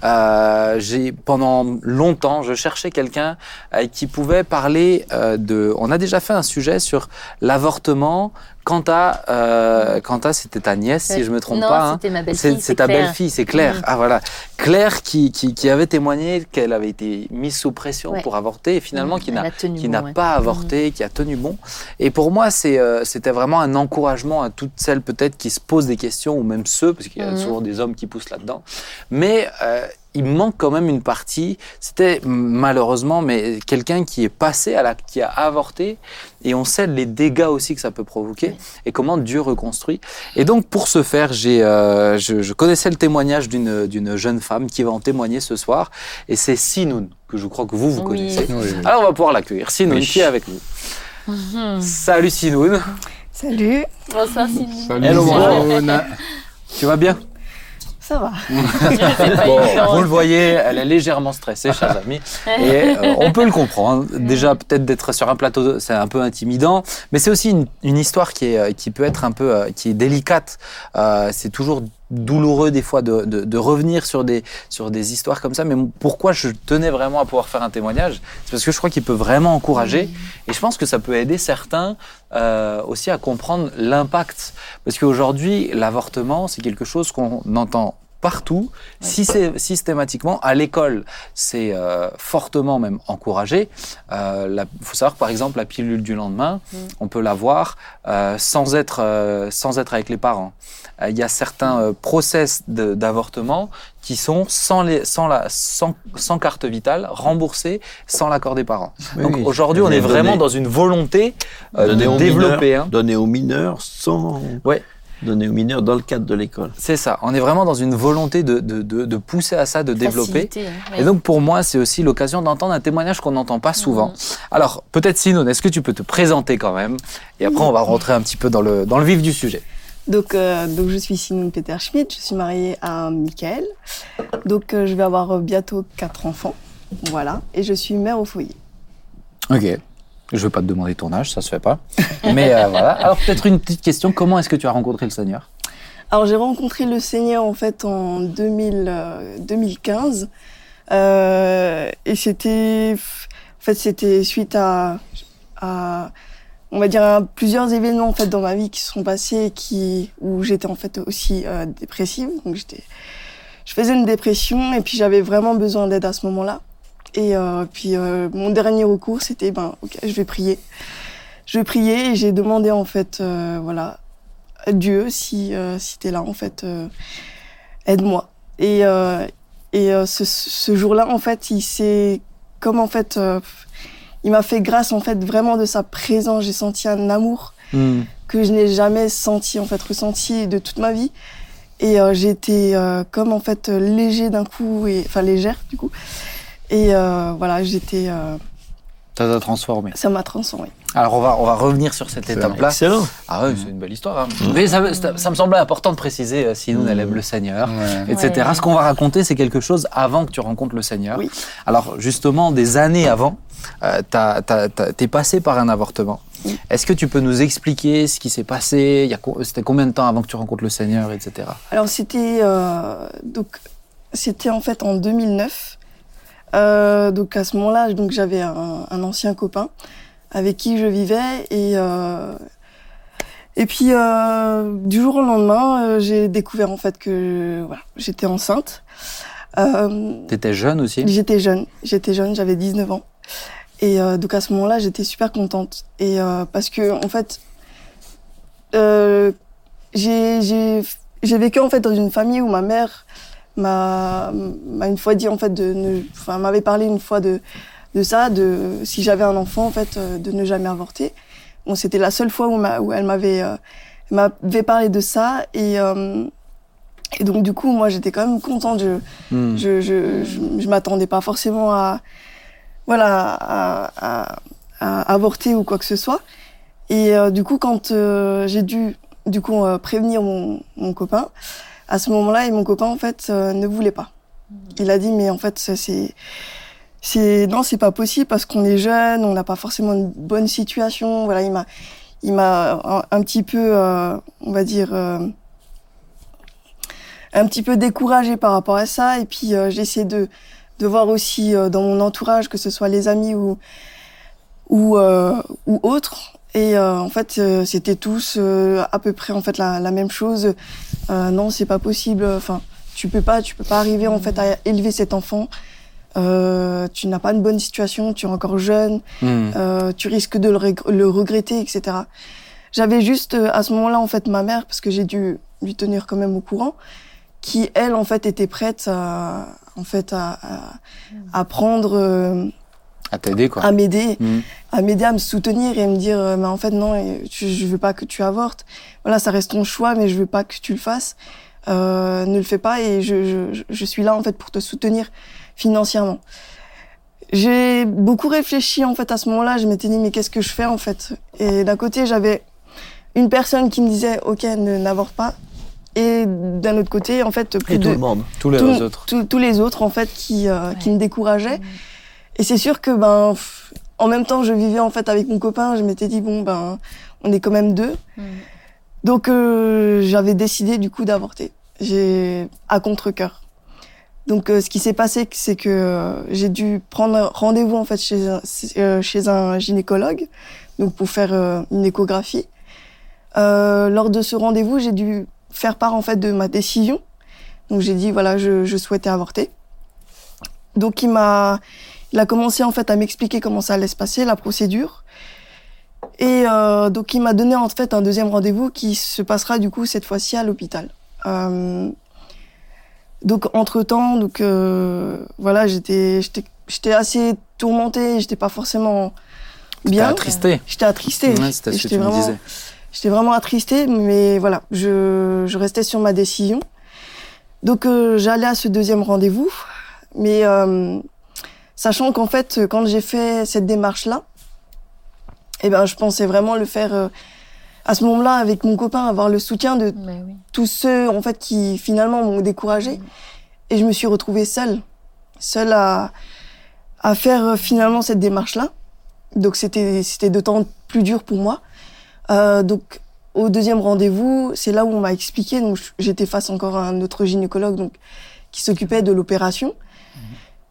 Euh, j'ai pendant longtemps, je cherchais quelqu'un euh, qui pouvait parler de. On a déjà fait un sujet sur l'avortement. Quant à, euh, quant à, c'était ta nièce, si je me trompe non, pas. hein. c'était ma belle-fille. C'est ta belle-fille, c'est Claire. Ah voilà, Claire qui, qui, qui avait témoigné qu'elle avait été mise sous pression Ouais. pour avorter et finalement qui Elle n'a qui bon, n'a ouais. pas avorté, qui a tenu bon. Et pour moi, c'est, euh, c'était vraiment un encouragement à toutes celles peut-être qui se posent des questions, ou même ceux, parce qu'il y a Mhm. souvent des hommes qui poussent là-dedans. Mais euh, il manque quand même une partie. C'était malheureusement, mais quelqu'un qui est passé à la, qui a avorté, et on sait les dégâts aussi que ça peut provoquer, et comment Dieu reconstruit. Et donc pour ce faire, j'ai, euh, je, je connaissais le témoignage d'une, d'une jeune femme qui va en témoigner ce soir, et c'est Sinoun que je crois que vous vous Oui. connaissez. Oui, oui. Alors on va pouvoir l'accueillir. Sinoun Oui. qui est avec nous? Mhm. Salut Sinoun, Salut, Bonsoir, Sylvie. Salut, Hello, Simone. tu vas bien? Ça va. [laughs] Bon, vous le voyez, elle est légèrement stressée, chers [laughs] amis, et euh, on peut le comprendre. Déjà, peut-être d'être sur un plateau, c'est un peu intimidant, mais c'est aussi une, une histoire qui, est, euh, qui peut être un peu, euh, qui est délicate. Euh, c'est toujours douloureux des fois de, de, de revenir sur des, sur des histoires comme ça. Mais pourquoi je tenais vraiment à pouvoir faire un témoignage C'est parce que je crois qu'il peut vraiment encourager, et je pense que ça peut aider certains euh, aussi à comprendre l'impact. Parce qu'aujourd'hui, l'avortement, c'est quelque chose qu'on entend partout, si c'est systématiquement à l'école, c'est euh, fortement même encouragé. Il faut savoir que, par exemple la pilule du lendemain, Mm. on peut l'avoir euh, sans être euh, sans être avec les parents. Euh, Il y a certains euh, process d'avortement qui sont sans les sans la sans, sans carte vitale, remboursés sans l'accord des parents. Oui, Donc oui. aujourd'hui, on est Donner- vraiment dans une volonté euh, mineurs, hein. donner aux mineurs sans. Ouais. Donner aux mineurs dans le cadre de l'école. C'est ça. On est vraiment dans une volonté de, de, de, de pousser à ça, de développer. Hein, Et donc pour moi, c'est aussi l'occasion d'entendre un témoignage qu'on n'entend pas souvent. Mhm. Alors peut-être Simone, est-ce que tu peux te présenter quand même? Et après, on va rentrer un petit peu dans le, dans le vif du sujet. Donc, euh, donc je suis Simone Peter Schmidt, je suis mariée à Michael. Donc euh, je vais avoir bientôt quatre enfants. Voilà. Et je suis mère au foyer. Ok. Je ne vais pas te demander ton âge, ça se fait pas. Mais euh, voilà. Alors peut-être une petite question. Comment est-ce que tu as rencontré le Seigneur? Alors j'ai rencontré le Seigneur en fait en 2000, euh, 2015. Euh, et c'était en fait c'était suite à, on va dire plusieurs événements en fait dans ma vie qui se sont passés qui où j'étais en fait aussi euh, dépressive donc j'étais je faisais une dépression et puis j'avais vraiment besoin d'aide à ce moment-là et euh, puis euh, mon dernier recours c'était ben ok je vais prier. Je vais prier et j'ai demandé en fait euh, voilà à Dieu si si t'es là en fait aide-moi. Et et ce, ce jour-là en fait il s'est comme en fait il m'a fait grâce en fait vraiment de sa présence j'ai senti un amour que je n'ai jamais senti en fait ressenti de toute ma vie. Et euh, j'ai été euh, comme en fait léger d'un coup et enfin légère du coup et euh, voilà j'étais euh, Ça t'a transformé. ça m'a transformée Alors on va, on va revenir sur cette étape-là. Excellent. Ah oui, c'est une belle histoire. hein. Mais ça, ça, ça me semblait important de préciser euh, si nous, elle aime le Seigneur. Ouais. etc. Ouais. Ce qu'on va raconter, c'est quelque chose avant que tu rencontres le Seigneur. Oui. Alors, justement, des années avant, euh, t'as- t'as- t'as- t'es passé par un avortement. Oui. Est-ce que tu peux nous expliquer ce qui s'est passé? Il y a co- C'était combien de temps avant que tu rencontres le Seigneur, etc. Alors c'était euh, donc c'était en fait en 2009. Euh, donc à ce moment-là, donc j'avais un, un ancien copain avec qui je vivais et euh, et puis euh, du jour au lendemain, euh, j'ai découvert en fait que voilà, j'étais enceinte. Euh, T'étais jeune aussi? J'étais jeune, j'étais jeune, j'avais 19 ans. Et euh, donc à ce moment-là, j'étais super contente. Et euh, parce que en fait, euh, j'ai j'ai j'ai vécu en fait dans une famille où ma mère m'a m'a une fois dit en fait de ne, enfin m'avait parlé une fois de de ça, de si j'avais un enfant en fait euh, de ne jamais avorter. Bon, c'était la seule fois où, m'a- où elle m'avait euh, m'avait parlé de ça et euh, et donc du coup moi j'étais quand même contente. Je Hmm. je je je, je m'attendais pas forcément à voilà à, à, à avorter ou quoi que ce soit. Et euh, du coup quand euh, j'ai dû du coup prévenir mon mon copain à ce moment-là et mon copain en fait euh, ne voulait pas. Il a dit mais en fait c'est c'est non c'est pas possible parce qu'on est jeune, on n'a pas forcément une bonne situation. Voilà il m'a il m'a un, un petit peu euh, on va dire euh, un petit peu découragé par rapport à ça et puis euh, j'ai essayé de de voir aussi euh, dans mon entourage que ce soit les amis ou ou euh, ou autres et euh, en fait euh, c'était tous euh, à peu près en fait la, la même chose euh, non c'est pas possible enfin tu peux pas tu peux pas arriver en fait à élever cet enfant euh, tu n'as pas une bonne situation tu es encore jeune Hmm. euh, tu risques de le, reg- le regretter, etc. J'avais juste euh, à ce moment-là en fait ma mère parce que j'ai dû lui tenir quand même au courant, qui elle en fait était prête à en fait à, à, à prendre, euh, À t'aider, quoi. à m'aider, Hmm. à m'aider à me soutenir et à me dire euh, mais en fait non, euh, je, veux pas que tu avortes. Voilà, ça reste ton choix, mais je veux pas que tu le fasses. Euh, ne le fais pas et je, je, je suis là en fait pour te soutenir financièrement. J'ai beaucoup réfléchi en fait à ce moment-là. Je m'étais dit mais qu'est-ce que je fais en fait? Et d'un côté j'avais une personne qui me disait ok ne n'avorte pas et d'un autre côté en fait plus Et tout de le monde. Tous les autres. tous- tous les autres en fait qui euh, qui me décourageaient. Et c'est sûr que ben pff, en même temps je vivais en fait avec mon copain. Je m'étais dit bon ben on est quand même deux. Mm. Donc euh, j'avais décidé du coup d'avorter. J'ai à contre cœur. Donc euh, ce qui s'est passé c'est que euh, j'ai dû prendre rendez-vous en fait chez un, euh, chez un gynécologue donc pour faire une échographie. Euh, lors de ce rendez-vous, j'ai dû faire part en fait de ma décision. Donc j'ai dit voilà, je, je souhaitais avorter. Donc il m'a il a commencé en fait à m'expliquer comment ça allait se passer, la procédure. Et euh, donc il m'a donné en fait un deuxième rendez-vous qui se passera du coup cette fois-ci à l'hôpital. Euh, donc entre temps, donc euh, voilà, j'étais j'étais j'étais assez tourmentée, j'étais pas forcément bien. attristé. J'étais attristée. Ouais, c'était ce que J'étais vraiment-. J'étais vraiment attristée, mais voilà, je, je restais sur ma décision. Donc j'allais à ce deuxième rendez-vous, mais sachant qu'en fait, quand j'ai fait cette démarche-là, eh ben, je pensais vraiment le faire euh, à ce moment-là avec mon copain, avoir le soutien de oui. tous ceux en fait qui finalement m'ont découragée. Et je me suis retrouvée seule, seule à, à faire euh, finalement cette démarche-là. Donc c'était c'était d'autant plus dur pour moi. Euh, donc au deuxième rendez-vous, c'est là où on m'a expliqué. Donc j'étais face encore à un autre gynécologue donc qui s'occupait de l'opération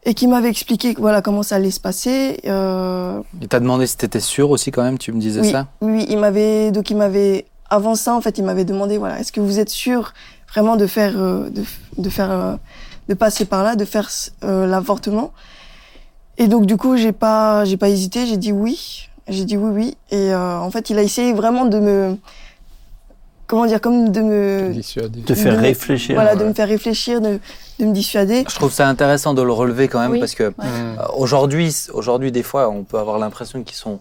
et qui m'avait expliqué voilà comment ça allait se passer. Euh, Il t'a demandé si t'étais sûr aussi, quand même, tu me disais oui, ça? oui, il m'avait donc il m'avait avant ça en fait il m'avait demandé voilà est-ce que vous êtes sûr vraiment de faire euh, de, de faire euh, de passer par là de faire euh, l'avortement? Et donc du coup j'ai pas j'ai pas hésité j'ai dit oui. J'ai dit oui oui. Et euh, en fait il a essayé vraiment de me comment dire comme de me Dissuadé. Te faire de- réfléchir. voilà ouais. de me faire réfléchir de, de me dissuader Je trouve ça intéressant de le relever quand même Oui. parce que euh, aujourd'hui, aujourd'hui, des fois, on peut avoir l'impression qu'ils sont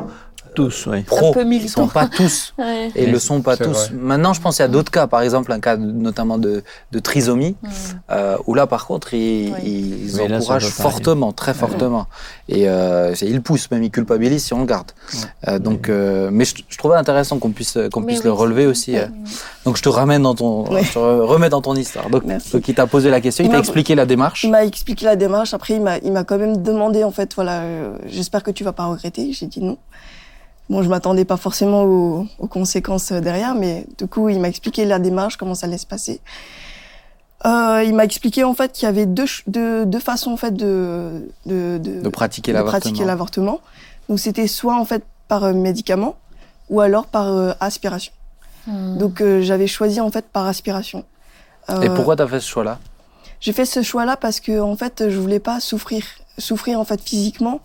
Tous, oui. pros. peu Ils sont pas tous. [laughs] Ouais. Et ils le sont pas tous. vrai. Maintenant, je pense qu'il y a d'autres cas. Par exemple, un cas de- notamment de, de trisomie, Mm. euh, où là, par contre, ils, Oui. ils Oui, là, ça encouragent fortement, très fortement. Et euh, ils poussent, même ils culpabilisent si on le garde. Euh, donc, euh, mais je, je trouvais intéressant qu'on puisse, qu'on puisse oui, le relever aussi. euh. Donc, je te ramène dans ton, Ouais. je te remets dans ton histoire. Donc, Merci. donc il t'a posé la question, il Il t'a expliqué la démarche. Il m'a expliqué la démarche. Après, il m'a, il m'a quand même demandé, en fait, voilà, euh, j'espère que tu vas pas regretter. J'ai dit non. Bon, je m'attendais pas forcément aux, aux conséquences euh, derrière, mais du coup, il m'a expliqué la démarche, comment ça allait se passer. Euh, il m'a expliqué en fait qu'il y avait deux, deux, deux façons en fait de de, de, de pratiquer de l'avortement. Donc c'était soit en fait par euh, médicament ou alors par euh, aspiration. Mm. Donc euh, j'avais choisi en fait par aspiration. Et pourquoi t'as fait ce choix-là? j'ai fait ce choix-là parce que en fait, je voulais pas souffrir, souffrir en fait physiquement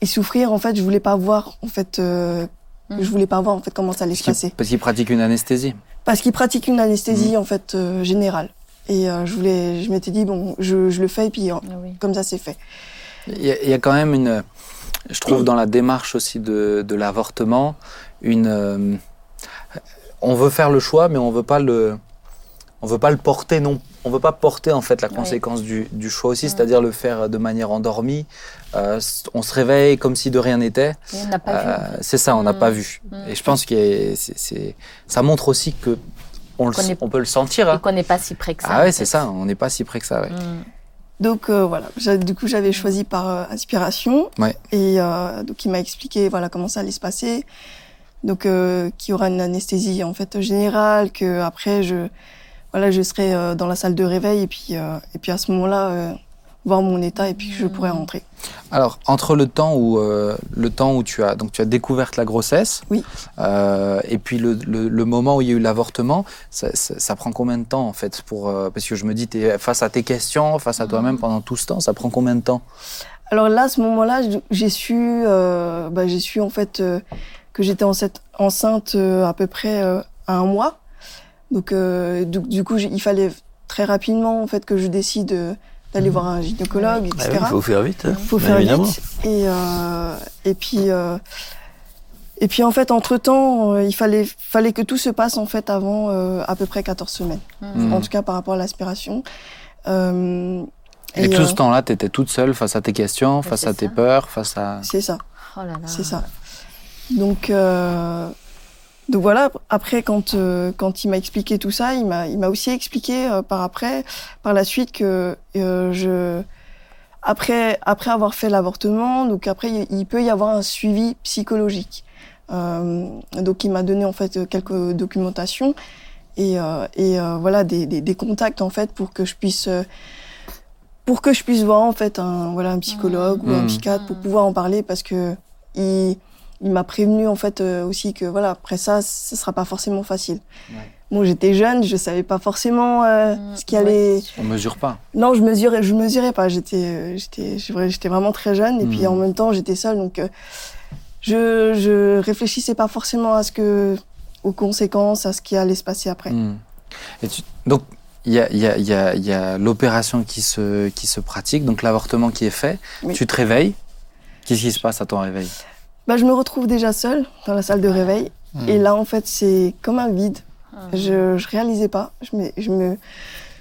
et souffrir en fait, je voulais pas voir en fait, euh, Mhm. je voulais pas voir en fait comment ça allait Parce se passer. parce qu'il pratique une anesthésie. Parce qu'il pratique une anesthésie en fait euh, générale Et euh, je voulais, je m'étais dit bon, je, je le fais et puis euh, Ah oui. comme ça c'est fait. Il y, a, il y a quand même une, je trouve dans la démarche aussi de, de l'avortement, une, euh, on veut faire le choix, mais on veut pas le, on veut pas le porter non, on veut pas porter en fait la conséquence du, du choix aussi, Mm. c'est-à-dire le faire de manière endormie. Euh, on se réveille comme si de rien n'était. Et on n'a pas vu. Euh, c'est ça, on n'a Mm. pas vu. Mm. Et je pense que c'est, ça montre aussi que on, le- est- on peut le sentir. Et hein. qu'on n'est pas si près que ça. Ah ouais, c'est ça. On n'est pas si près que ça. Ouais. Mm. Donc euh, voilà, du coup j'avais choisi par euh, inspiration Ouais. et euh, donc il m'a expliqué voilà comment ça allait se passer. Donc euh, qu'il y aura une anesthésie en fait générale, que après je voilà je serai euh, dans la salle de réveil et puis euh, et puis à ce moment-là euh, voir mon état et puis je pourrai rentrer. Alors entre le temps où euh, le temps où tu as donc tu as découvert la grossesse, Oui. euh, et puis le, le, le moment où il y a eu l'avortement, ça, ça, ça prend combien de temps en fait pour euh, parce que je me dis es face à tes questions, face à toi-même pendant tout ce temps, ça prend combien de temps? Alors là, à ce moment-là, j'ai su, euh, bah, j'ai su en fait euh, que j'étais enceinte, enceinte euh, à peu près euh, à un mois. Donc, euh, du, du coup, il fallait très rapidement en fait que je décide euh, d'aller voir un gynécologue, Ah etc. il faut faire vite. hein. faut Bah, faire évidemment. vite. Et euh, et puis euh, et puis en fait, entre temps, il fallait fallait que tout se passe en fait avant euh, à peu près 14 semaines. Mm. En tout cas, par rapport à l'aspiration. Euh, Et, tout euh, ce temps-là, tu étais toute seule face à tes questions, face c'est à tes peurs, face à c'est ça. Oh là là. C'est ça. Donc, euh, donc voilà. Après, quand euh, quand il m'a expliqué tout ça, il m'a il m'a aussi expliqué euh, par après, par la suite que euh, je après après avoir fait l'avortement, donc après il- peut y avoir un suivi psychologique. Euh, donc il m'a donné en fait quelques documentations et euh, et euh, voilà des, des des contacts en fait pour que je puisse euh, pour que je puisse voir en fait un voilà un psychologue ou un Mhm. psychiatre pour Mhm. pouvoir en parler parce que il, il m'a prévenu en fait euh, aussi que voilà après ça ce sera pas forcément facile. Ouais. Bon j'étais jeune, je savais pas forcément euh, Mm, ce qui allait. ouais, on mesure pas. Non, je mesurais, je mesurais pas. J'étais, euh, j'étais, j'étais vraiment très jeune et puis Mhm. en même temps j'étais seule donc euh, je je réfléchissais pas forcément à ce que aux conséquences, à ce qui allait se passer après. Et tu- donc, il y a, il y a- il y a- y a l'opération qui se, qui se pratique, donc l'avortement qui est fait. Oui. Tu te réveilles. Qu'est-ce qui se passe à ton réveil? Bah je me retrouve déjà seule dans la salle de réveil Hmm. et là en fait c'est comme un vide. Ah. Je, je réalisais pas. Je me, je me,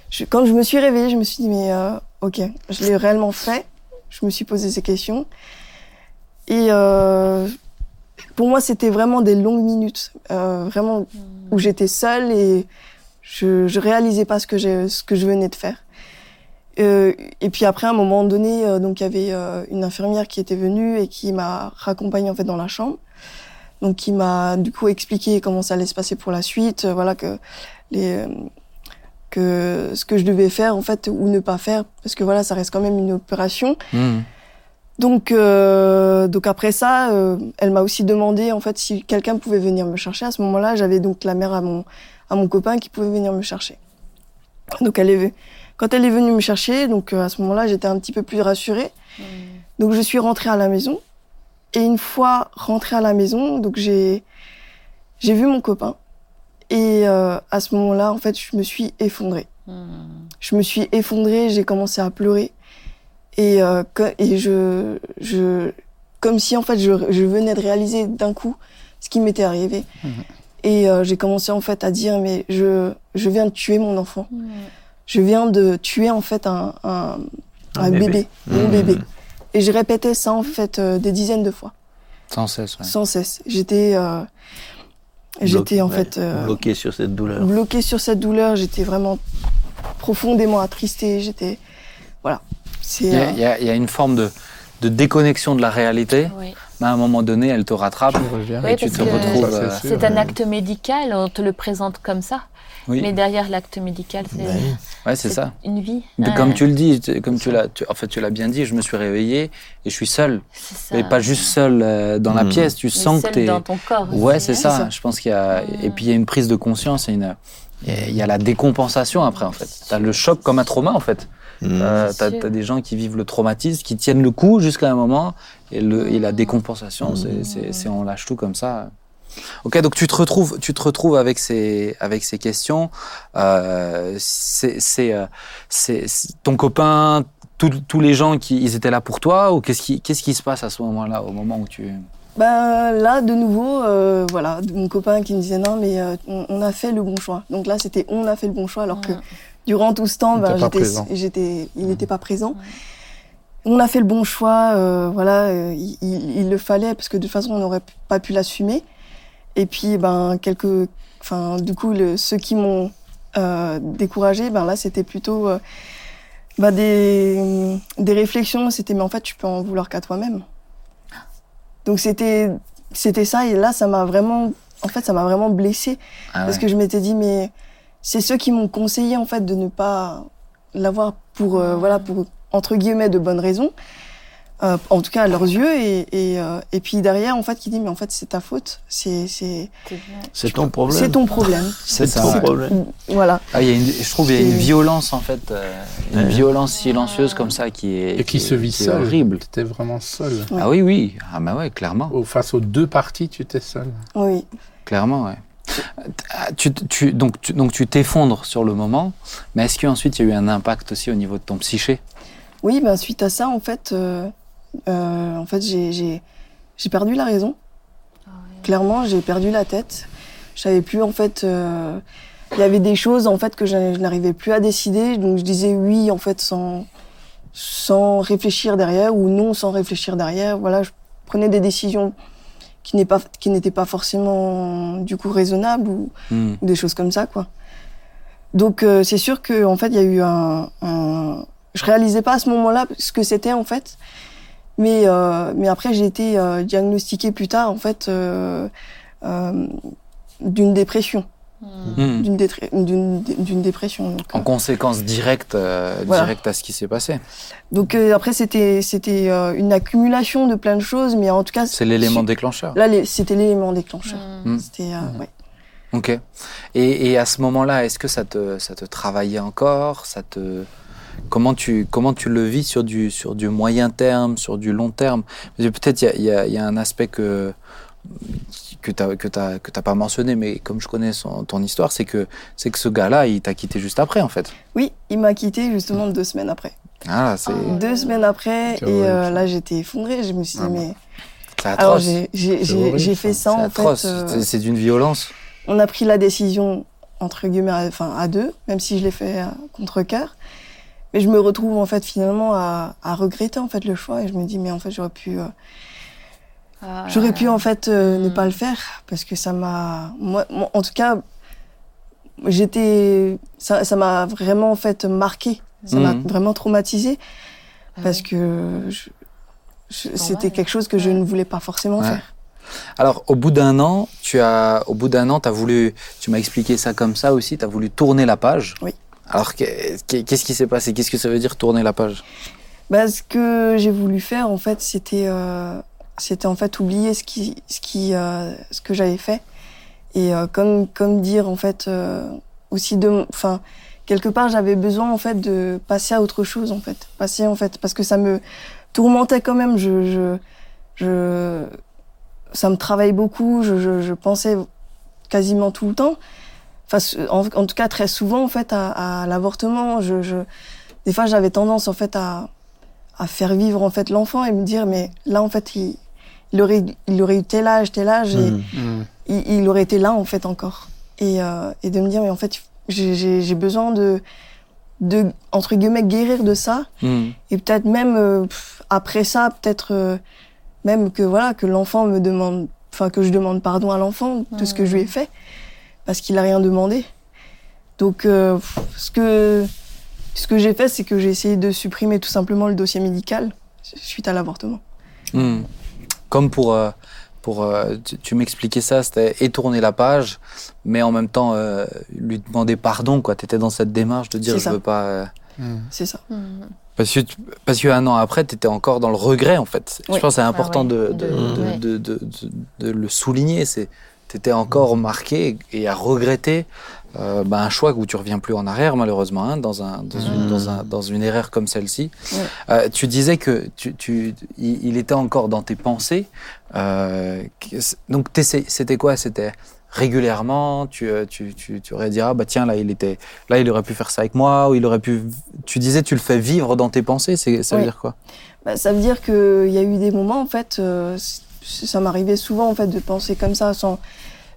je- quand je me suis réveillée, je me suis dit, mais euh, ok, je l'ai réellement fait. Je me suis posé ces questions. Et euh, pour moi, c'était vraiment des longues minutes, euh, vraiment où j'étais seule et je, je réalisais pas ce que, ce que je venais de faire. Euh, et puis après, à un moment donné, euh, donc il y avait euh, une infirmière qui était venue et qui m'a raccompagnée en fait dans la chambre. Donc qui m'a du coup expliqué comment ça allait se passer pour la suite, voilà que les que ce que je devais faire en fait ou ne pas faire parce que voilà ça reste quand même une opération. Hmm. Donc donc après ça, elle m'a aussi demandé en fait si quelqu'un pouvait venir me chercher. À ce moment-là, j'avais donc la mère à mon à mon copain qui pouvait venir me chercher. Donc elle est quand elle est venue me chercher, donc euh, à ce moment-là, j'étais un petit peu plus rassurée. Donc je suis rentrée à la maison. Et une fois rentrée à la maison, donc j'ai j'ai vu mon copain. Et euh, à ce moment-là, en fait, je me suis effondrée. Mm. Je me suis effondrée, j'ai commencé à pleurer. Et, euh, que- et je, je, comme si en fait je, je venais de réaliser d'un coup ce qui m'était arrivé. Mhm. Et euh, j'ai commencé en fait à dire mais je, je viens de tuer mon enfant. Je viens de tuer en fait un, un, Un un bébé. bébé. mon Mhm. bébé. Et je répétais ça en fait euh, des dizaines de fois, Sans cesse. ouais. sans cesse. J'étais, euh, j'étais en Bloqué, fait euh, bloqué sur cette douleur. bloquée sur cette douleur. J'étais vraiment profondément attristée. J'étais, voilà. C'est Il y, a, euh, il y a- il y a une forme de, de déconnexion de la réalité, Oui. Mais à un moment donné, elle te rattrape et tu te retrouves. C'est euh. C'est un acte médical, on te le présente comme ça. oui, Mais derrière l'acte médical, c'est Ben, ouais, c'est ça. une vie. Ouais, Comme tu le dis, tu- comme tu l'as, en fait, tu l'as bien dit, je me suis réveillé et je suis seul. c'est ça. Et pas juste seul euh, dans la Mhm. pièce, tu Mais sens que tu es. dans ton corps. Ouais, aussi, c'est hein. ça. ça. Je pense qu'il y a. Et puis il y a une prise de conscience et une. Il y a la décompensation après, en fait. T'as le choc comme un trauma, en fait. Euh, T'as sûr. as des gens qui vivent le traumatisme, qui tiennent le coup jusqu'à un moment, et, le, et la décompensation, c'est- Mm. c'est on lâche tout comme ça. Ok, donc tu te retrouves, tu te retrouves avec ces, avec ces questions. Euh, c'est, c'est, euh, c'est- ton copain, tous- tous les gens qui, ils étaient là pour toi ou qu'est-ce qui, qu'est-ce qui se passe à ce moment-là, au moment où tu. Ben là, de nouveau, euh, voilà, mon copain qui me disait non, mais euh, on, on a fait le bon choix. Donc là, c'était on a fait le bon choix, alors que. Durant tout ce temps, ben, pas j'étais, présent. j'étais, il n'était pas présent. On a fait le bon choix, euh, voilà, euh, il, il- il le fallait parce que de toute façon, on n'aurait pas pu l'assumer. Et puis, ben quelques, enfin, du coup, le, ceux qui m'ont euh, découragé, ben là, c'était plutôt euh, ben, des, des réflexions. C'était mais en fait, tu peux en vouloir qu'à toi-même. Donc c'était c'était ça et là ça m'a vraiment en fait ça m'a vraiment blessée Ah parce que je m'étais dit mais c'est ceux qui m'ont conseillé en fait de ne pas l'avoir pour euh, voilà pour entre guillemets de bonnes raisons euh, en tout cas à leurs yeux et et, euh, et puis derrière en fait qui dit mais en fait c'est ta faute c'est c'est C'est ton problème. c'est ton problème [laughs] C'est ça, ton ouais. problème. voilà Ah, il y a une, je trouve qu'il y a une violence en fait, euh, une Ouais. violence silencieuse comme ça qui est Et qui se vit qui seul. horrible. Tu étais vraiment seul. Ouais. Ah oui, oui. Ah bah ouais, clairement, Au- Face aux deux parties, tu étais seul. oui clairement, ouais. Ah, Tu, tu, donc, tu, donc tu t'effondres sur le moment, mais est-ce qu'ensuite il y a eu un impact aussi au niveau de ton psyché? Oui ben suite à ça en fait euh, euh, en fait j'ai j'ai j'ai perdu la raison. Ah clairement j'ai perdu la tête. Je savais plus en fait euh, il y avait des choses en fait que je, je n'arrivais plus à décider. Donc je disais oui en fait sans sans réfléchir derrière ou non sans réfléchir derrière. Voilà je prenais des décisions qui n'est pas qui n'étaient pas forcément du coup raisonnables ou, Hmm. ou des choses comme ça quoi. Donc euh, c'est sûr que en fait il y a eu un, un je réalisais pas à ce moment-là ce que c'était en fait. Mais euh, mais après j'ai été euh, diagnostiquée plus tard en fait euh, euh, d'une dépression Mm. Hmm. d'une dépression donc, En euh, conséquence directe, euh, Voilà. directe à ce qui s'est passé. donc euh, après c'était c'était euh, une accumulation de plein de choses mais en tout cas C'est l'élément déclencheur. là les- c'était l'élément déclencheur Mm. Mm. c'était euh, ouais. Ok. Et, et à ce moment-là, est-ce que ça te, ça te travaillait encore? Ça te... Comment tu, comment tu le vis sur du, sur du moyen terme, sur du long terme? Peut-être il y a, y a un aspect que, que tu n'as que t'as- que t'as pas mentionné, mais comme je connais son, ton histoire, c'est que, c'est que ce gars-là, il t'a quitté juste après, en fait. oui il m'a quitté justement deux semaines après Ah, là, c'est Ah. deux semaines après et euh, là j'étais effondrée je me suis dit Ah mais c'est alors atroce. j'ai j'ai fait ça C'est en atroce. fait euh, C'est- C'est d'une violence. on a pris la décision entre guillemets enfin à deux même si je l'ai fait à contre cœur mais je me retrouve en fait finalement à, à regretter en fait le choix et je me dis mais en fait j'aurais pu euh, Ah. j'aurais pu en fait euh, ne Mm. pas le faire parce que ça m'a moi, moi, en tout cas j'étais ça ça m'a vraiment en fait marqué ça m'a Mhm. vraiment traumatisé Ah parce que je- je- normal. c'était quelque chose que je ne voulais pas forcément Ouais. faire Alors, au bout d'un an, tu as, au bout d'un an, as voulu, tu m'as expliqué ça comme ça aussi, tu as voulu tourner la page. Oui. Alors, que- que- qu'est-ce qui s'est passé? Qu'est-ce que ça veut dire tourner la page? Bah, ce que j'ai voulu faire, en fait, c'était, euh, c'était en fait oublier ce qui, ce qui, euh, ce que j'avais fait, et euh, comme, comme dire en fait euh, aussi de, enfin, quelque part, j'avais besoin en fait de passer à autre chose en fait, passer en fait, parce que ça me tourmentait quand même. Je, je, je, ça me travaille beaucoup. Je, je, je pensais quasiment tout le temps, enfin, en, en tout cas très souvent en fait à, à l'avortement. Je, je, des fois, j'avais tendance en fait à à faire vivre en fait l'enfant et me dire mais là en fait il, il aurait il aurait eu tel âge tel âge et Mm. il, il aurait été là en fait encore et euh, et de me dire mais en fait j'ai- besoin de de entre guillemets guérir de ça Hmm. et peut-être même euh, pff, après ça peut-être euh, même que voilà que l'enfant me demande enfin que je demande pardon à l'enfant de ce que je lui ai fait parce qu'il a rien demandé donc pff, ce que ce que j'ai fait c'est que j'ai essayé de supprimer tout simplement le dossier médical suite à l'avortement. Comme pour, euh, pour euh, tu, tu m'expliquais ça, c'était étourner la page, mais en même temps euh, lui demander pardon. Tu étais dans cette démarche de dire je veux pas. euh, Mm. c'est ça. Parce que, parce qu'un an après, tu étais encore dans le regret, en fait. Je pense que c'est important ouais. de, de, De- de, ouais. de, de- de- de le souligner. Tu étais encore marqué et à regretter euh, bah, un choix où tu reviens plus en arrière malheureusement hein, dans, un, dans, une, dans, un, dans une erreur comme celle-ci. Ouais. Euh, tu disais que tu, tu, il, était encore dans tes pensées. Euh, donc c'était quoi? C'était régulièrement tu, tu, tu, tu aurais dit ah bah tiens là il était là il aurait pu faire ça avec moi ou il aurait pu tu disais tu le fais vivre dans tes pensées ça veut dire quoi? Bah, ça veut dire qu'il y a eu des moments, en fait, euh, ça m'arrivait souvent, en fait, de penser comme ça, sans,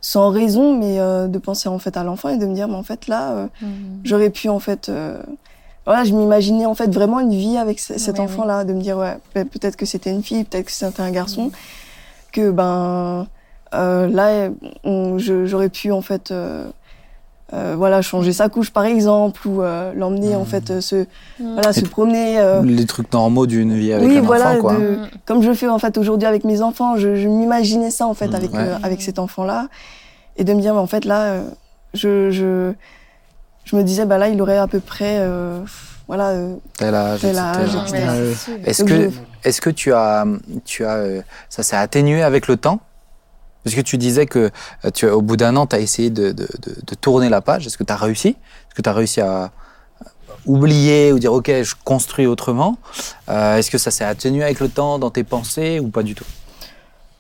sans raison, mais euh, de penser, en fait, à l'enfant et de me dire, mais en fait, là, euh, Mhm. j'aurais pu, en fait, euh, voilà, je m'imaginais, en fait, vraiment une vie avec ce- cet Ouais, enfant-là, de me dire, ouais, peut- peut-être que c'était une fille, peut-être que c'était un garçon, que, ben, euh, là, j'aurais pu, en fait, euh, voilà, changer sa couche, par exemple, ou euh, l'emmener, en fait, euh, se, voilà, se promener. euh, les trucs normaux d'une vie avec oui, un voilà, enfant quoi. de- Mhm. comme je le fais en fait aujourd'hui avec mes enfants, je, je m'imaginais ça en fait Mmh, avec, ouais. euh, avec cet enfant-là. Et de me dire mais en fait là, euh, je, je, je me disais bah là il aurait à peu près euh, voilà euh, tel âge tel âge. Est-ce Donc que, je- est-ce que tu as, tu as, euh, ça s'est atténué avec le temps? Parce que tu disais que euh, tu, au bout d'un an, tu as essayé de, de, de, tourner la page. Est-ce que tu as réussi? Est-ce que tu as réussi à oublier ou dire OK, je construis autrement? Euh, Est-ce que ça s'est atténué avec le temps dans tes pensées ou pas du tout?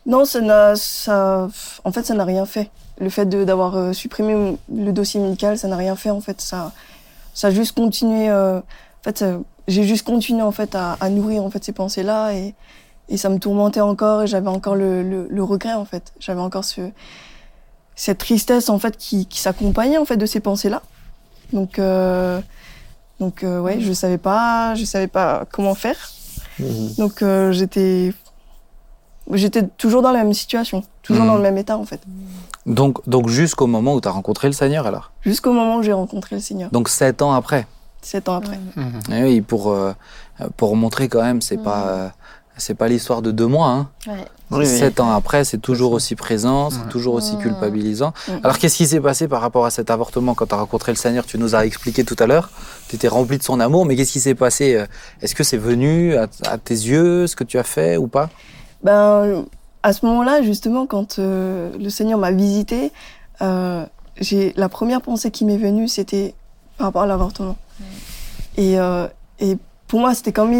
Non ça ça en fait ça n'a rien fait. Le fait d'avoir euh, supprimé le dossier médical ça n'a rien fait en fait ça ça juste continué en fait j'ai juste continué en fait à, à nourrir en fait ces pensées là et et ça me tourmentait encore et j'avais encore le, le, le regret en fait. J'avais encore ce cette tristesse en fait qui, qui s'accompagnait en fait de ces pensées là donc euh, donc euh, ouais je savais pas je savais pas comment faire. Mhm. donc euh, j'étais j'étais toujours dans la même situation toujours Mhm. dans le même état en fait. Donc, donc jusqu'au moment où tu as rencontré le Seigneur alors? Jusqu'au moment où j'ai rencontré le Seigneur. Donc sept ans après? Sept ans après. Mhm. Eh oui, pour, euh, pour montrer quand même, c'est pas, euh, c'est pas l'histoire de deux mois. Hein. Ouais. Oui, oui. Sept ans après, c'est toujours aussi présent, c'est Ouais. toujours aussi culpabilisant. Alors, qu'est-ce qui s'est passé par rapport à cet avortement quand tu as rencontré le Seigneur Tu nous as expliqué tout à l'heure? Tu étais rempli de son amour, mais qu'est-ce qui s'est passé? Euh, Est-ce que c'est venu à, à tes yeux, ce que tu as fait ou pas? Ben à ce moment-là justement quand euh, le Seigneur m'a visité euh, j'ai la première pensée qui m'est venue c'était par rapport à l'avortement et euh, et pour moi c'était comme,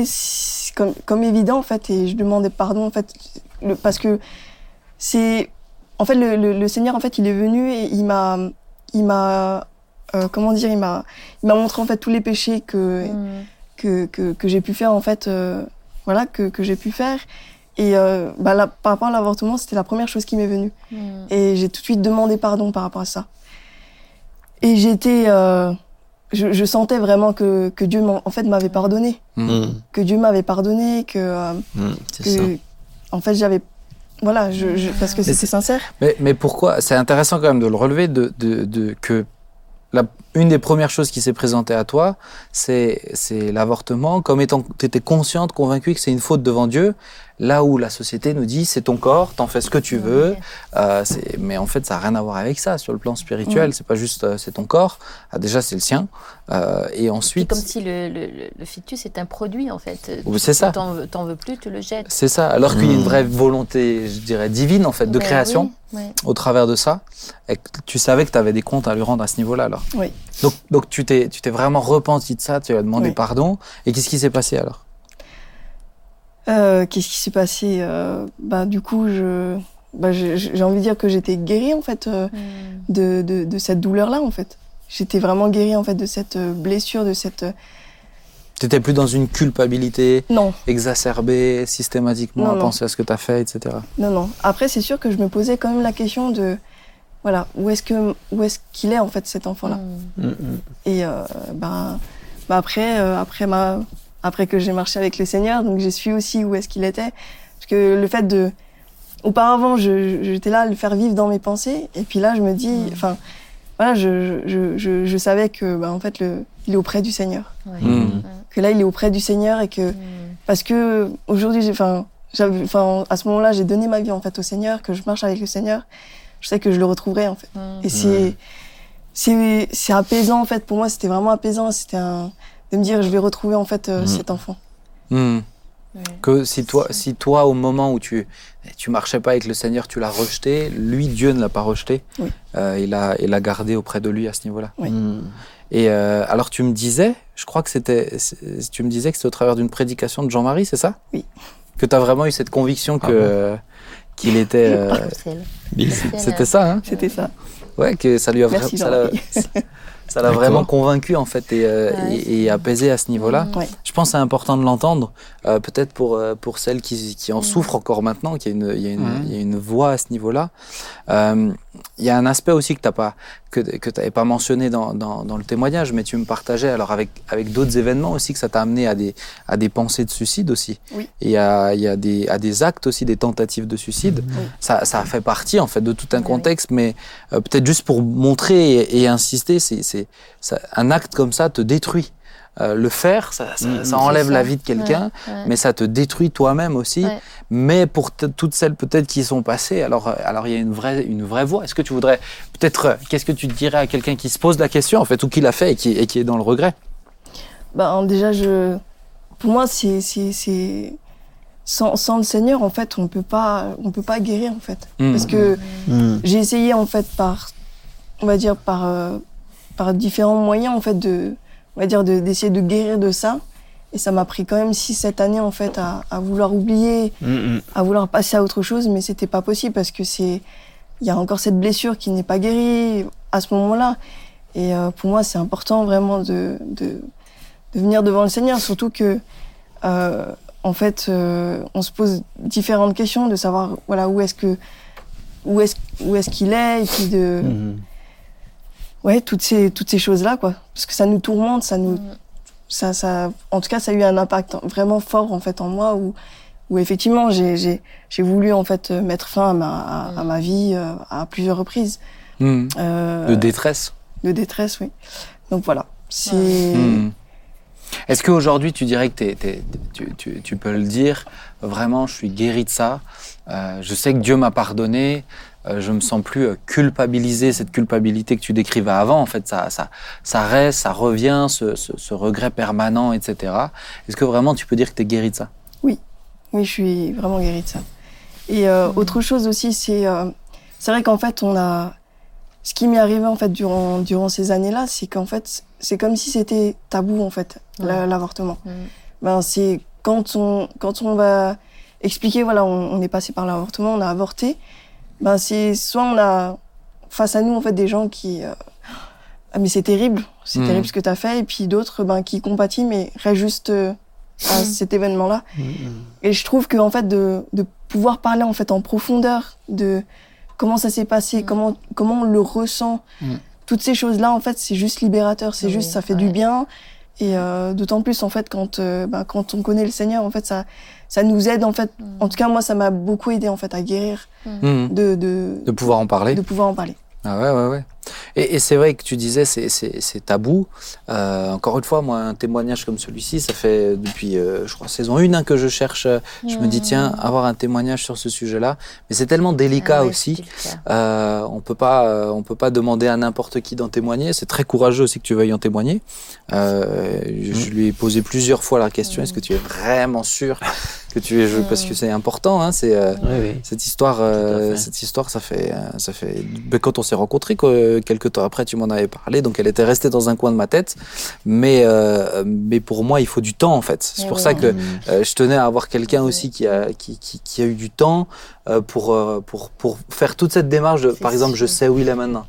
comme comme évident en fait et je demandais pardon en fait le, parce que c'est en fait le, le, le Seigneur en fait il est venu et il m'a il m'a euh, comment dire il m'a il m'a montré en fait tous les péchés que Mhm. que, que, que j'ai pu faire en fait euh, voilà que, que j'ai pu faire et euh, bah, par rapport à l'avortement c'était la première chose qui m'est venue Mhm. et j'ai tout de suite demandé pardon par rapport à ça et j'étais je, je sentais vraiment que, que Dieu m'en- en fait m'avait pardonné Mhm. que Dieu m'avait pardonné que, euh. C'est ça. que en fait j'avais voilà je, je- parce que Mais c'était c'est- sincère mais, mais pourquoi C'est intéressant quand même de le relever, de, de, de- que la, une des premières choses qui s'est présentée à toi, c'est c'est l'avortement, comme étant tu étais consciente, convaincue que c'est une faute devant Dieu, là où la société nous dit c'est ton corps, t'en fais ce que tu veux, euh, c'est- mais en fait ça n'a rien à voir avec ça sur le plan spirituel, c'est pas juste euh, c'est ton corps, Ah, déjà c'est le sien, euh, et C'est ensuite comme si le, le, le- fœtus est un produit en fait. C'est ça. T'en veux- T'en veux plus, tu le jettes. c'est ça, alors qu'il y a une Mm. vraie volonté, je dirais, divine en fait, de Ouais, création. oui, ouais. au travers de ça, et que tu savais que tu avais des comptes à lui rendre à ce niveau-là alors. Oui. Donc, donc tu t'es tu t'es vraiment repenti de ça, tu as demandé Oui. pardon, et qu'est-ce qui s'est passé alors? Euh, qu'est-ce qui s'est passé euh, bah du coup je bah, j'ai j'ai envie de dire que j'étais guérie en fait euh, Mhm. de, de, de cette douleur-là, en fait. J'étais vraiment guérie, en fait, de cette blessure, de cette... Tu n'étais plus dans une culpabilité Non, exacerbée systématiquement Non, à non. penser à ce que tu as fait, etc. non, non. Après, c'est sûr que je me posais quand même la question de... Voilà, où est-ce que où est-ce qu'il est, en fait, cet enfant-là Mhm. Mhm. Et euh, ben, ben après, euh, après, ma, après que j'ai marché avec le Seigneur, donc j'ai su aussi où est-ce qu'il était. Parce que le fait de... Auparavant, j'étais là à le faire vivre dans mes pensées, et puis là, je me dis... Mm. Enfin, voilà, je, je, je, je savais que, ben, en fait, le, il est auprès du Seigneur. Ouais. Que là, il est auprès du Seigneur et que... Parce que aujourd'hui j'ai enfin enfin à ce moment-là j'ai donné ma vie en fait au Seigneur que je marche avec le Seigneur je sais que je le retrouverai en fait Mhm. et c'est c'est c'est apaisant en fait pour moi c'était vraiment apaisant c'était un de me dire je vais retrouver en fait euh, Mhm. cet enfant Hmm. Que si toi, si toi, au moment où tu tu marchais pas avec le Seigneur, tu l'as rejeté, lui, Dieu ne l'a pas rejeté. Oui. Euh, il a il l'a gardé auprès de lui à ce niveau-là. Oui. Mm. Et euh, alors tu me disais, je crois que c'était, tu me disais que c'était au travers d'une prédication de Jean-Marie, c'est ça? Oui. Que tu as vraiment eu cette conviction que Ah bon? Qu'il était. euh, c'était ça, hein C'était ça. Ouais, que ça lui a Merci, vra- ça l'a- vraiment convaincu en fait et, euh, Ouais. et- et apaisé à ce niveau-là. Ouais. Je pense que c'est important de l'entendre, euh, peut-être pour, pour celles qui, qui en souffrent encore maintenant, qu'il y a une, il y a une, il y a une voix à ce niveau-là. Euh, il y a un aspect aussi que tu pas que, que t'avais pas mentionné dans, dans, dans le témoignage, mais tu me partageais alors avec, avec d'autres événements aussi que ça t'a amené à des, à des pensées de suicide aussi. Oui. Et à, il y a des, à des actes aussi, des tentatives de suicide. Ça, ça fait partie en fait de tout un Oui. contexte, mais euh, peut-être juste pour montrer et, et insister, c'est, c'est, un acte comme ça te détruit. Euh, le faire, ça, ça, Mhm. ça enlève la vie de quelqu'un, Ouais, ouais. mais ça te détruit toi-même aussi. Ouais. Mais pour toutes celles peut-être qui sont passées, alors euh, alors il y a une vraie une vraie voie. Est-ce que tu voudrais peut-être euh, qu'est-ce que tu dirais à quelqu'un qui se pose la question en fait ou qui l'a fait et qui et qui est dans le regret? Ben, déjà, je, pour moi, c'est, sans, sans le Seigneur, en fait, on peut pas, on peut pas guérir, en fait. Mhm. Parce que Mm. j'ai essayé, en fait, par, on va dire, par, euh, par différents moyens, en fait, de, on va dire, de, d'essayer de guérir de ça. Et ça m'a pris quand même 6-7 années, en fait, à, à vouloir oublier, à vouloir passer à autre chose, mais c'était pas possible parce que c'est, il y a encore cette blessure qui n'est pas guérie à ce moment-là. Et euh, pour moi, c'est important vraiment de, de, de venir devant le Seigneur, surtout que, euh, en fait, euh, on se pose différentes questions de savoir, voilà, où est-ce que, où est-ce, où est-ce qu'il est, et puis de, Mm. Ouais, toutes ces, toutes ces choses-là, quoi. Parce que ça nous tourmente, ça nous, Mm. ça, ça, en tout cas, ça a eu un impact vraiment fort en fait en moi où, où effectivement j'ai, j'ai, j'ai voulu en fait euh, mettre fin à ma, à, à ma vie euh, à plusieurs reprises Mhm. euh, de détresse de détresse, oui. Donc voilà, c'est. Est-ce qu'aujourd'hui tu dirais que t'es- t'es- tu, tu- tu peux le dire vraiment je suis guéri de ça Euh, je sais que Dieu m'a pardonné euh, je me sens plus euh, culpabilisé. Cette culpabilité que tu décrivais avant en fait ça ça ça reste ça revient ce, ce, ce regret permanent etc est-ce que vraiment tu peux dire que tu es guéri de ça? Oui, je suis vraiment guérie de ça. Et euh, autre chose aussi, c'est euh, c'est vrai qu'en fait on a ce qui m'est arrivé en fait durant durant ces années-là, c'est qu'en fait c'est comme si c'était tabou en fait l'avortement. Ben c'est quand on quand on va expliquer voilà on, on est passé par l'avortement on a avorté ben c'est soit on a face à nous en fait des gens qui euh, ah mais c'est terrible. C'est Mhm. terrible ce que tu as fait. Et puis d'autres ben qui compatissent mais restent juste euh, à cet événement là et je trouve que en fait de, de pouvoir parler en fait en profondeur de comment ça s'est passé Mm. comment comment on le ressent toutes ces choses là en fait c'est juste libérateur. C'est Oui, juste ça fait ouais. du bien. Et euh, d'autant plus en fait quand euh, bah, quand on connaît le Seigneur en fait ça ça nous aide en fait. En tout cas moi ça m'a beaucoup aidé en fait à guérir. Mhm. de de, de pouvoir en parler. de pouvoir en parler. Ah ouais, ouais, ouais. Et, et c'est vrai que tu disais, c'est, tabou. Euh, encore une fois, moi, un témoignage comme celui-ci, ça fait depuis, euh, je crois, saison 1 hein, que je cherche. euh, Je me dis, tiens, avoir un témoignage sur ce sujet-là. Mais c'est tellement délicat Ah ouais, aussi. Euh, on peut pas, euh, on peut pas demander à n'importe qui d'en témoigner. C'est très courageux aussi que tu veuilles en témoigner. Euh, je, je lui ai posé plusieurs fois la question est-ce que tu es vraiment sûr que tu es je, parce que c'est important. Hein, c'est euh, Oui, oui. cette histoire, euh, cette histoire, ça fait, euh, ça fait. quand on s'est rencontrés, quoi, quelques temps après, tu m'en avais parlé, donc elle était restée dans un coin de ma tête. Mais, euh, mais pour moi, il faut du temps en fait. C'est pour oui. ça que euh, je tenais à avoir quelqu'un aussi qui a, qui, qui, qui a eu du temps euh, pour, euh, pour, pour faire toute cette démarche. De, par exemple, je sais où il est maintenant.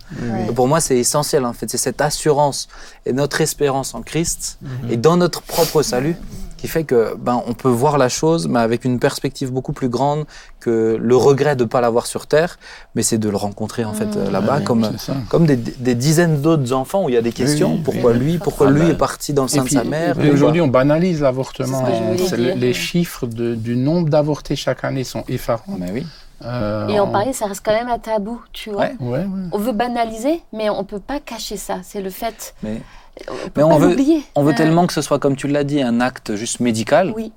Et Pour moi, c'est essentiel en fait. C'est cette assurance et notre espérance en Christ et dans notre propre salut qui fait que ben on peut voir la chose, mais avec une perspective beaucoup plus grande que le regret de pas l'avoir sur terre, mais c'est de le rencontrer en fait euh, là-bas, Ouais, comme comme des, des dizaines d'autres enfants où il y a des questions. oui, pourquoi oui. lui? Pourquoi Ah lui ben. est parti dans le sein puis, de sa mère? aujourd'hui, on banalise l'avortement. Le- dire. Les chiffres de- du nombre d'avortés chaque année sont effarants. Mais oui. Euh, Et en on- parler, ça reste quand même un tabou, tu vois. Ouais. Ouais, ouais. On veut banaliser, mais on peut pas cacher ça. C'est le fait. Mais On peut Mais on pas veut- on veut Euh, tellement que ce soit comme tu l'as dit, un acte juste médical. Oui,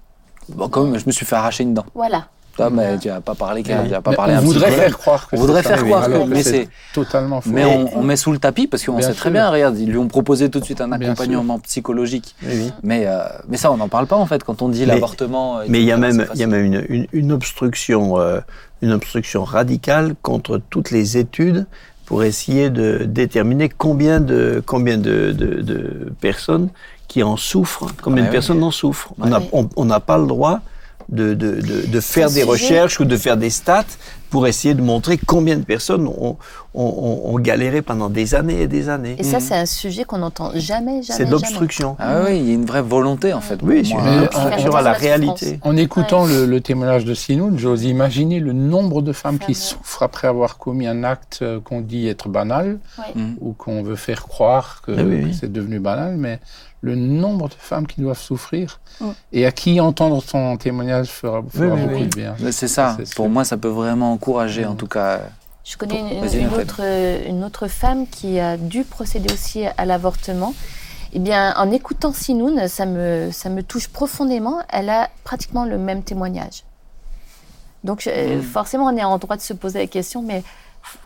Bon, comme je me suis fait arracher une dent. voilà. Ah, mais tu n'as pas parlé, tu n'as pas parlé à on un voudrait faire croire que On voudrait faire croire que- mais c'est- totalement faux. Mais on, on met sous le tapis parce qu'on sait très bien, regarde, ils lui ont proposé tout de suite un accompagnement psychologique. Oui. Mais, euh, mais ça, on n'en parle pas en fait quand on dit l'avortement. Mais il y a même, il y a même une, une, une obstruction, euh, une obstruction radicale contre toutes les études pour essayer de déterminer combien de, combien de, de, de personnes qui en souffrent, combien Ah de oui. personnes en souffrent. Ouais. on n'a pas le droit de, de, de, de faire des sujet- recherches ou de faire des stats pour essayer de montrer combien de personnes ont, ont, ont, ont galéré pendant des années et des années. Et ça, c'est un sujet qu'on n'entend jamais, jamais. C'est l'obstruction. Ah oui, il y a une vraie volonté en fait. Oui, obstruction euh, à la la réalité. En écoutant le, le témoignage de Sinoun, j'ose imaginer le nombre de femmes qui souffrent après avoir commis un acte euh, qu'on dit être banal Ouais. Ou qu'on veut faire croire que, oui, oui. que c'est devenu banal, mais le nombre de femmes qui doivent souffrir et à qui entendre son témoignage fera, fera oui, beaucoup oui. de bien. Mais C'est ça. Pour moi, ça peut vraiment encourager en tout cas. Je connais une, Vas-y, une Nathalie. autre, euh, une autre femme qui a dû procéder aussi à l'avortement. Eh bien, en écoutant Sinoun, ça me, ça me touche profondément. Elle a pratiquement le même témoignage. Donc, je- Mm. forcément, on est en droit de se poser la question, mais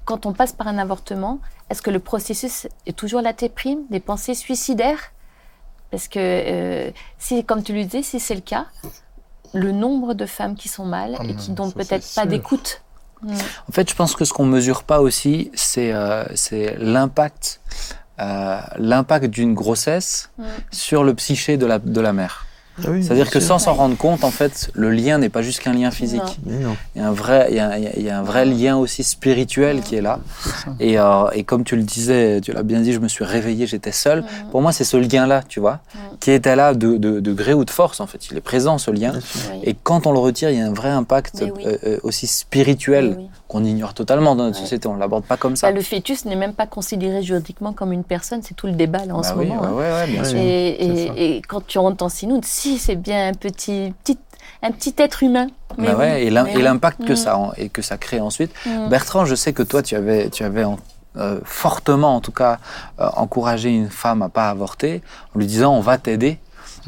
quand on passe par un avortement, est-ce que le processus est toujours la déprime, des pensées suicidaires? Parce que, euh, si, comme tu le disais, si c'est le cas, le nombre de femmes qui sont mal Ah et qui n'ont peut-être pas d'écoute. Mm. En fait, je pense que ce qu'on mesure pas aussi, c'est euh, l'impact, euh, l'impact d'une grossesse Mm. sur le psyché de la de la mère. Ah oui, C'est-à-dire que sans s'en rendre compte, en fait, le lien n'est pas juste qu'un lien physique. Non. Il y a un vrai, il y a, il y un vrai lien aussi spirituel qui est là. [laughs] Et, euh, et comme tu le disais, tu l'as bien dit, je me suis réveillé, j'étais seul. Pour moi, c'est ce lien-là, tu vois, qui était là de, de, de gré ou de force, en fait. Il est présent, ce lien. Et quand on le retire, il y a un vrai impact oui. euh, euh, aussi spirituel. Qu'on ignore totalement dans notre Ouais. société. On ne l'aborde pas comme ça. Bah, le fœtus n'est même pas considéré juridiquement comme une personne, c'est tout le débat là en Bah ce oui, moment. ouais, hein. ouais, ouais, bien sûr. Et, quand tu entends Sinoun, si c'est bien un petit, petit, un petit être humain. Mais Bah oui, ouais, et l'im- mais et l'impact que Mm. ça en- et que ça crée ensuite. Mm. Bertrand, je sais que toi, tu avais, tu avais en- euh, fortement, en tout cas, euh, encouragé une femme à pas avorter en lui disant on va t'aider.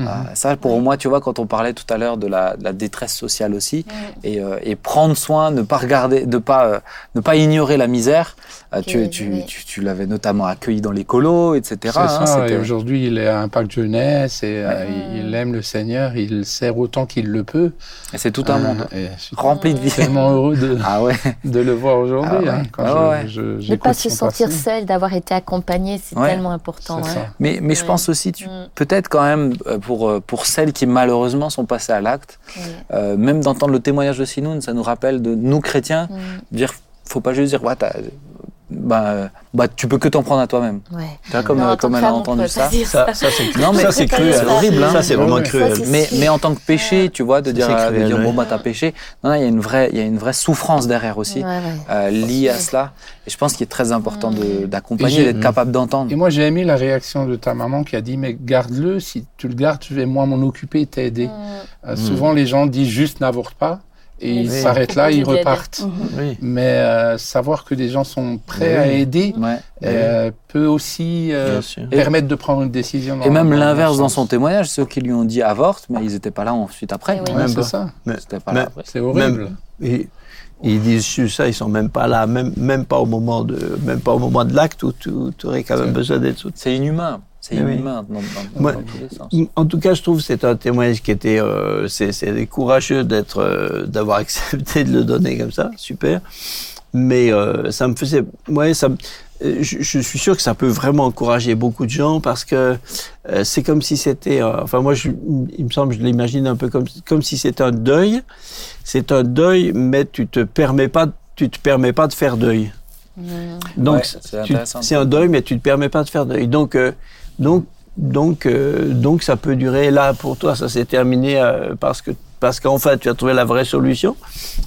Mhm. Euh, ça, pour moi, tu vois, quand on parlait tout à l'heure de la, de la détresse sociale aussi, et, euh, et prendre soin, ne pas regarder, de pas, euh, ne pas ignorer la misère. euh, tu, tu, tu, tu l'avais notamment accueilli dans les colos, etc. C'est hein, ça, et aujourd'hui il est à Impact Jeunesse et euh, Mhm. il, il aime le Seigneur, il sert autant qu'il le peut. et c'est tout un Euh, monde et je suis rempli de vie. tellement heureux de, [laughs] Ah ouais. [laughs] de le voir aujourd'hui. Ah ouais. hein, Ah ouais. Ne pas se sentir passé. seul, d'avoir été accompagné, c'est Ouais. tellement important. Hein. Mais, mais je pense aussi, tu, Mm. peut-être quand même, euh, pour, euh, pour celles qui malheureusement sont passées à l'acte, Oui. euh, même d'entendre le témoignage de Sinoun, ça nous rappelle de nous chrétiens, Mm. dire, faut pas juste dire, ouais, bah, bah, tu peux que t'en prendre à toi-même. Ouais. Tu vois, comme, Non, euh, comme elle a entendu ça. Ça, ça c'est [laughs] Non, mais ça, c'est c'est cruel. pas horrible, hein. Ça, c'est vraiment cruel. Ça, c'est- Mais, mais en tant que péché, tu vois, de dire, c'est euh, de cruel, dire ouais. bon, bah, t'as péché. Non, il y a une vraie, il y a une vraie souffrance derrière aussi, Ouais, ouais. euh, liée à cela. Et je pense qu'il est très important de- d'accompagner, d'être capable d'entendre. Et moi, j'ai aimé la réaction de ta maman qui a dit Mais garde-le, si tu le gardes, je vais moi m'en occuper et t'aider. Mm. Euh, Souvent, les gens disent juste n'avorte pas et ils s'arrêtent là, ils repartent. Mhm. Oui. Mais euh, savoir que des gens sont prêts à aider Ouais. euh, peut aussi euh, permettre de prendre une décision. dans- Et même l'inverse dans son témoignage, ceux qui lui ont dit avorte, mais ils n'étaient pas là ensuite après. Eh. Ouais, Même c'est pas. ça. C'était pas Mais- là après. C'est horrible. Et, ils disent ça, ils sont même pas là, même, même pas au moment de, même pas au moment de l'acte où tu aurais quand même besoin d'être soutenu. C'est inhumain. C'est oui. inhumain dans, dans- Moi- dans tous les sens. En tout cas, je trouve que c'est un témoignage qui était, euh, c'est, c'est courageux d'être, euh, d'avoir [laughs] accepté de le donner comme ça, super. Mais euh, ça me faisait, ouais, ça, euh, je, je suis sûr que ça peut vraiment encourager beaucoup de gens parce que euh, c'est comme si c'était, euh, enfin moi, je, il me semble, je l'imagine un peu comme, comme si c'était un deuil. C'est un deuil, mais tu te permets pas, tu te permets pas de faire deuil. Mm. Donc, Ouais, c'est tu- intéressant. c'est un deuil, mais tu ne te permets pas de faire deuil. Donc, euh, donc, donc, euh, donc, ça peut durer. Là, pour toi, ça s'est terminé euh, parce que parce qu'enfin, tu as trouvé la vraie solution.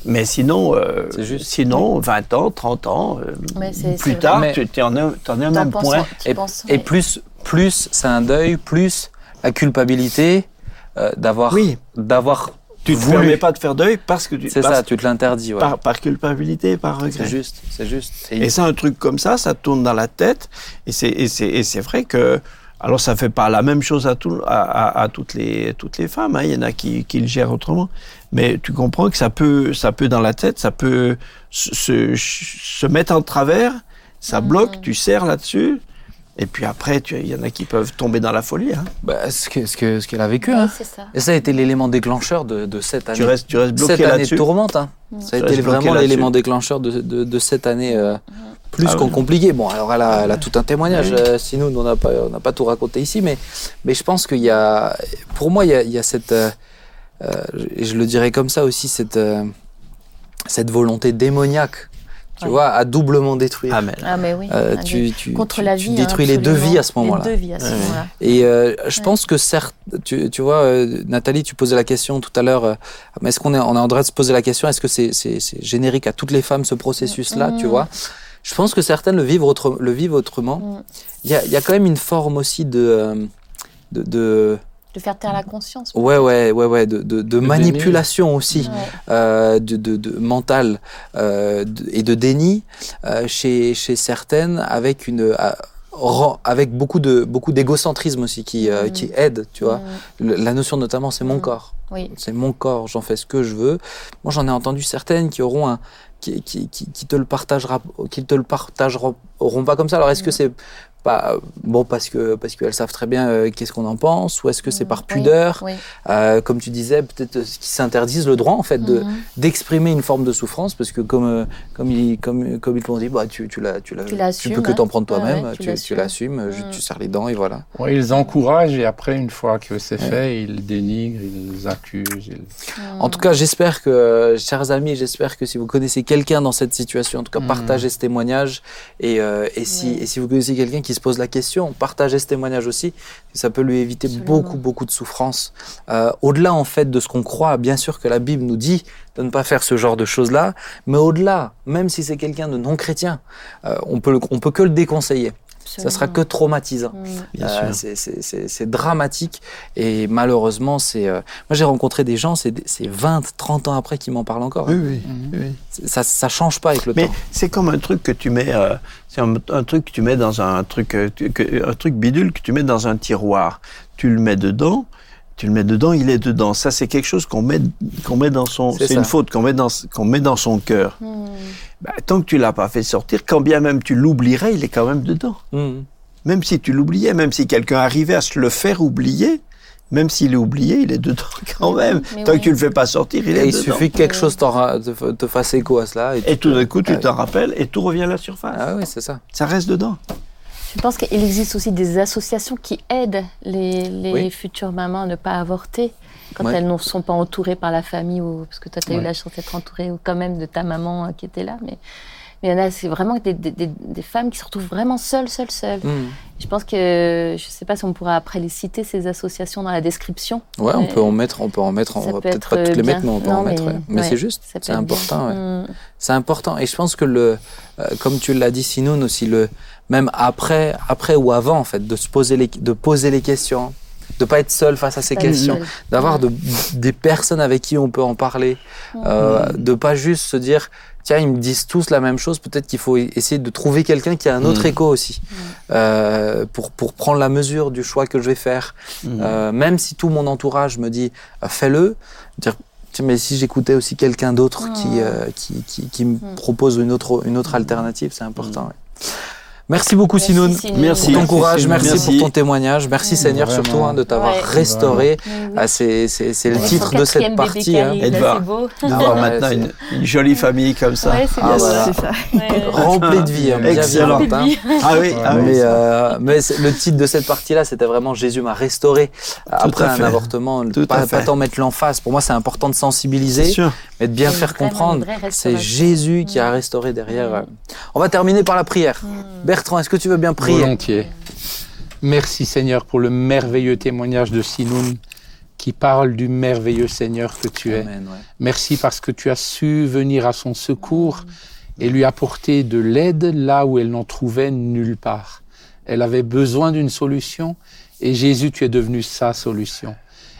Mais sinon, euh, C'est juste. sinon, 20 ans, 30 ans, euh, Mais c'est- plus c'est tard, vrai. tu es en un, au T'en même penses- point. Et, penses- et ouais. plus, plus c'est un deuil, plus la culpabilité euh, d'avoir, Oui, d'avoir tu ne te permets pas de faire deuil parce que tu C'est ça, tu te l'interdis. ouais. par, par culpabilité, par C'est regret. juste, c'est juste. Et ça, un truc comme ça, ça tourne dans la tête. Et c'est, et c'est, et c'est vrai que Alors ça fait pas la même chose à, tout, à, à, à toutes, les, toutes les femmes, hein. il y en a qui, qui le gèrent autrement. Mais tu comprends que ça peut, ça peut dans la tête, ça peut se, se, se mettre en travers, ça Mhm. bloque, tu serres là-dessus, et puis après, tu- il y en a qui peuvent tomber dans la folie. Hein. Bah, ce que- ce que- ce qu'elle a vécu. Ouais, hein. c'est ça. Et ça a été l'élément déclencheur de, de cette année. Tu restes, tu restes cette bloqué année de tourmente. hein. Ça a Tu été bloqué vraiment l'élément déclencheur de, de, de cette année. euh, plus Ah qu'en oui. compliqué. Bon, alors elle a, elle a tout un témoignage, Oui. euh, sinon on n'a pas, on n'a pas tout raconté ici, mais, mais je pense qu'il y a, pour moi, il y a, il y a cette, euh, euh, et je le dirais comme ça aussi, cette, euh, cette volonté démoniaque, tu Ouais. vois, à doublement détruire. Amen. Ah, mais oui. Euh, tu, tu, Contre tu- la tu vie. détruis hein, les deux vies à ce moment-là. Les deux vies à ce Ouais. moment-là. Et euh, je Ouais. pense que certes, tu, tu vois, euh, Nathalie, tu posais la question tout à l'heure, euh, mais est-ce qu'on est, on est en droit de se poser la question, est-ce que c'est, c'est, c'est générique à toutes les femmes ce processus-là, Mm. tu vois? Je pense que certaines le vivent, autre, le vivent autrement. Mm. Il y a, il y a quand même une forme aussi de, euh, de, de De faire taire la conscience. ouais, ouais, ouais, ouais, de, de, déni. manipulation aussi, Ouais. euh, de, de, de mental euh, de- et de déni euh, chez, chez certaines, avec une avec beaucoup de beaucoup d'égocentrisme aussi qui euh, Mm. qui aide, tu vois. Mm. Le- la notion notamment, c'est mon Mm. corps. Oui. C'est mon corps, j'en fais ce que je veux. Moi, j'en ai entendu certaines qui auront un, qui, qui, qui, qui te le partagera, qui te le partageront pas comme ça. Alors, est-ce que c'est pas bon parce que parce qu'elles savent très bien euh, qu'est-ce qu'on en pense, ou est-ce que c'est Mm. par pudeur, Oui. Euh, comme tu disais, peut-être euh, qui s'interdisent le droit en fait de Mhm. d'exprimer une forme de souffrance parce que comme euh, comme ils comme comme ils l'ont dit, bah tu tu la tu la Tu peux que t'en prendre toi-même, Ouais, ouais, tu tu tu l'assumes. euh, Mm. tu serres les dents et voilà. Ouais, ils encouragent et après, une fois que c'est Ouais. fait, ils dénigrent, ils accusent. ils- Mm. En tout cas, j'espère que, chers amis, j'espère que si vous connaissez quelqu'un dans cette situation, en tout cas, partagez ce témoignage. Et, euh, et, si, et si vous connaissez quelqu'un qui se pose la question, partagez ce témoignage aussi. Ça peut lui éviter Absolument. beaucoup, beaucoup de souffrance. Euh, au-delà, en fait, de ce qu'on croit, bien sûr que la Bible nous dit de ne pas faire ce genre de choses-là, mais au-delà, même si c'est quelqu'un de non chrétien, euh, on peut, le- on peut que le déconseiller. Ça sera que traumatisant. Bien Euh, sûr. c'est- dramatique et malheureusement c'est euh, moi j'ai rencontré des gens c'est c'est 20 30 ans après qui m'en parlent encore Oui, hein. oui, Mhm. oui. Ça ça change pas avec le Mais temps c'est comme un truc que tu mets, euh, c'est un, un truc que tu mets dans un truc, que- un truc bidule que tu mets dans un tiroir. Tu le mets dedans, tu le mets dedans, il est dedans. Ça, c'est quelque chose qu'on met, qu'on met dans son, C'est une faute qu'on met dans, qu'on met dans son cœur. Mm. Bah, tant que tu l'as pas fait sortir, quand bien même tu l'oublierais, il est quand même dedans. Mhm. Même si tu l'oubliais, même si quelqu'un arrivait à se le faire oublier, même s'il est oublié, il est dedans [laughs] quand même. Mais Tant oui. que tu le fais pas sortir, il et est il dedans. suffit que quelque chose t'en ra- te, te fasse écho à cela Et tout d'un coup, tu Ouais. te rappelles et tout revient à la surface. ah oui c'est ça Ça reste dedans. Je pense qu'il existe aussi des associations qui aident les, les Oui. futures mamans à ne pas avorter quand Ouais. elles ne sont pas entourées par la famille ou parce que toi tu as eu la chance d'être entourée ou quand même de ta maman euh, qui était là mais mais il y en a c'est vraiment des, des, des, des femmes qui se retrouvent vraiment seules seules seules. Mhm. Je pense que je sais pas si on pourra après les citer ces associations dans la description. ouais on peut en mettre on peut en mettre on peut peut-être pas toutes les mettre mais on peut Non, en mettre ouais. mais c'est juste c'est important ouais. bien. Mm. c'est important et je pense que le euh, comme tu l'as dit Sinoun aussi le même après après ou avant en fait de se poser les de poser les questions de pas être seul face à ces Pas questions d'avoir de, des personnes avec qui on peut en parler, euh, de pas juste se dire tiens ils me disent tous la même chose, peut-être qu'il faut essayer de trouver quelqu'un qui a un autre Mm. écho aussi euh, pour pour prendre la mesure du choix que je vais faire, Mhm. Euh, même si tout mon entourage me dit euh, fais-le, dire tiens, mais si j'écoutais aussi quelqu'un d'autre Mm. qui, euh, qui qui qui me Mm. propose une autre une autre alternative, c'est important. ouais. Merci beaucoup Merci, Sinoun. Merci. Pour ton courage, merci, Merci. pour ton témoignage, merci Mm. Seigneur Vraiment. surtout hein, de t'avoir Ouais. restauré. Ah, c'est le titre de cette partie. hein. beau. D'avoir Ouais, maintenant une, une jolie famille comme ça. Ouais, c'est Ah, bien voilà. C'est ça. Ouais. [laughs] Rempli de vie, hein, bien Excellent. vivante, hein. Ah oui, ah oui. Mais, euh, mais le titre de cette partie-là, c'était vraiment Jésus m'a restauré après un avortement. Tout pas, pas tant mettre l'emphase. Pour moi, c'est important de sensibiliser, mais de bien faire comprendre. C'est. Jésus qui a Mm. restauré derrière. Mm. euh. On va terminer par la prière. Bertrand, est-ce que tu veux bien prier Volontiers. Merci Seigneur pour le merveilleux témoignage de Sinoun qui parle du merveilleux Seigneur que tu es. Amen, ouais. Merci parce que tu as su venir à son secours et lui apporter de l'aide là où elle n'en trouvait nulle part. Elle avait besoin d'une solution et Jésus, tu es devenu sa solution.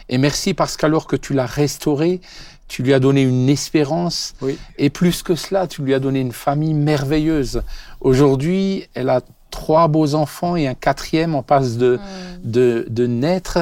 Et merci parce qu'alors que tu l'as restaurée, tu lui as donné une espérance Oui. et plus que cela, tu lui as donné une famille merveilleuse. Aujourd'hui, elle a trois beaux enfants et un quatrième en passe de, de, de naître.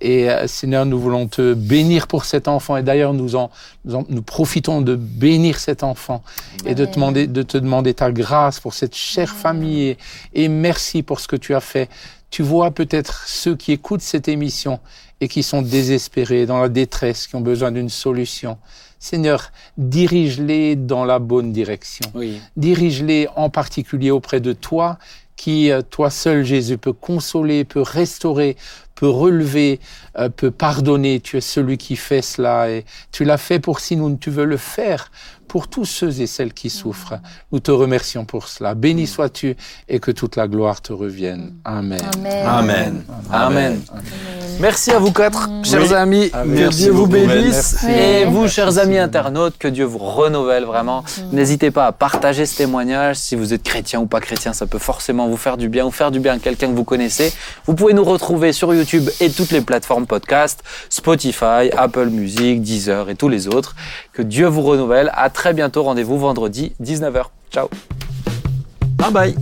Et euh, Seigneur, nous voulons te bénir pour cet enfant. Et d'ailleurs, nous, en, nous, en- nous profitons de bénir cet enfant et de te, demander, de te demander ta grâce pour cette chère famille. Et, et merci pour ce que tu as fait. Tu vois peut-être ceux qui écoutent cette émission et qui sont désespérés, dans la détresse, qui ont besoin d'une solution. Seigneur, dirige-les dans la bonne direction. Oui. Dirige-les en particulier auprès de toi, qui, euh, toi seul, Jésus, peut consoler, peut restaurer, peut relever, euh, peut pardonner. Tu es celui qui fait cela et tu l'as fait pour si nous, tu veux le faire pour tous ceux et celles qui souffrent. Nous te remercions pour cela. Béni sois-tu et que toute la gloire te revienne. Amen. Amen. Amen. Amen. Merci à vous quatre, chers Oui. amis. Amen. Que Merci Dieu vous bénisse. Et vous, chers amis internautes, que Dieu vous renouvelle vraiment. N'hésitez pas à partager ce témoignage. Si vous êtes chrétien ou pas chrétien, ça peut forcément vous faire du bien ou faire du bien à quelqu'un que vous connaissez. Vous pouvez nous retrouver sur YouTube et toutes les plateformes podcast, Spotify, Apple Music, Deezer et tous les autres. Que Dieu vous renouvelle. À très bientôt. Rendez-vous vendredi, 19h. Ciao. Bye bye.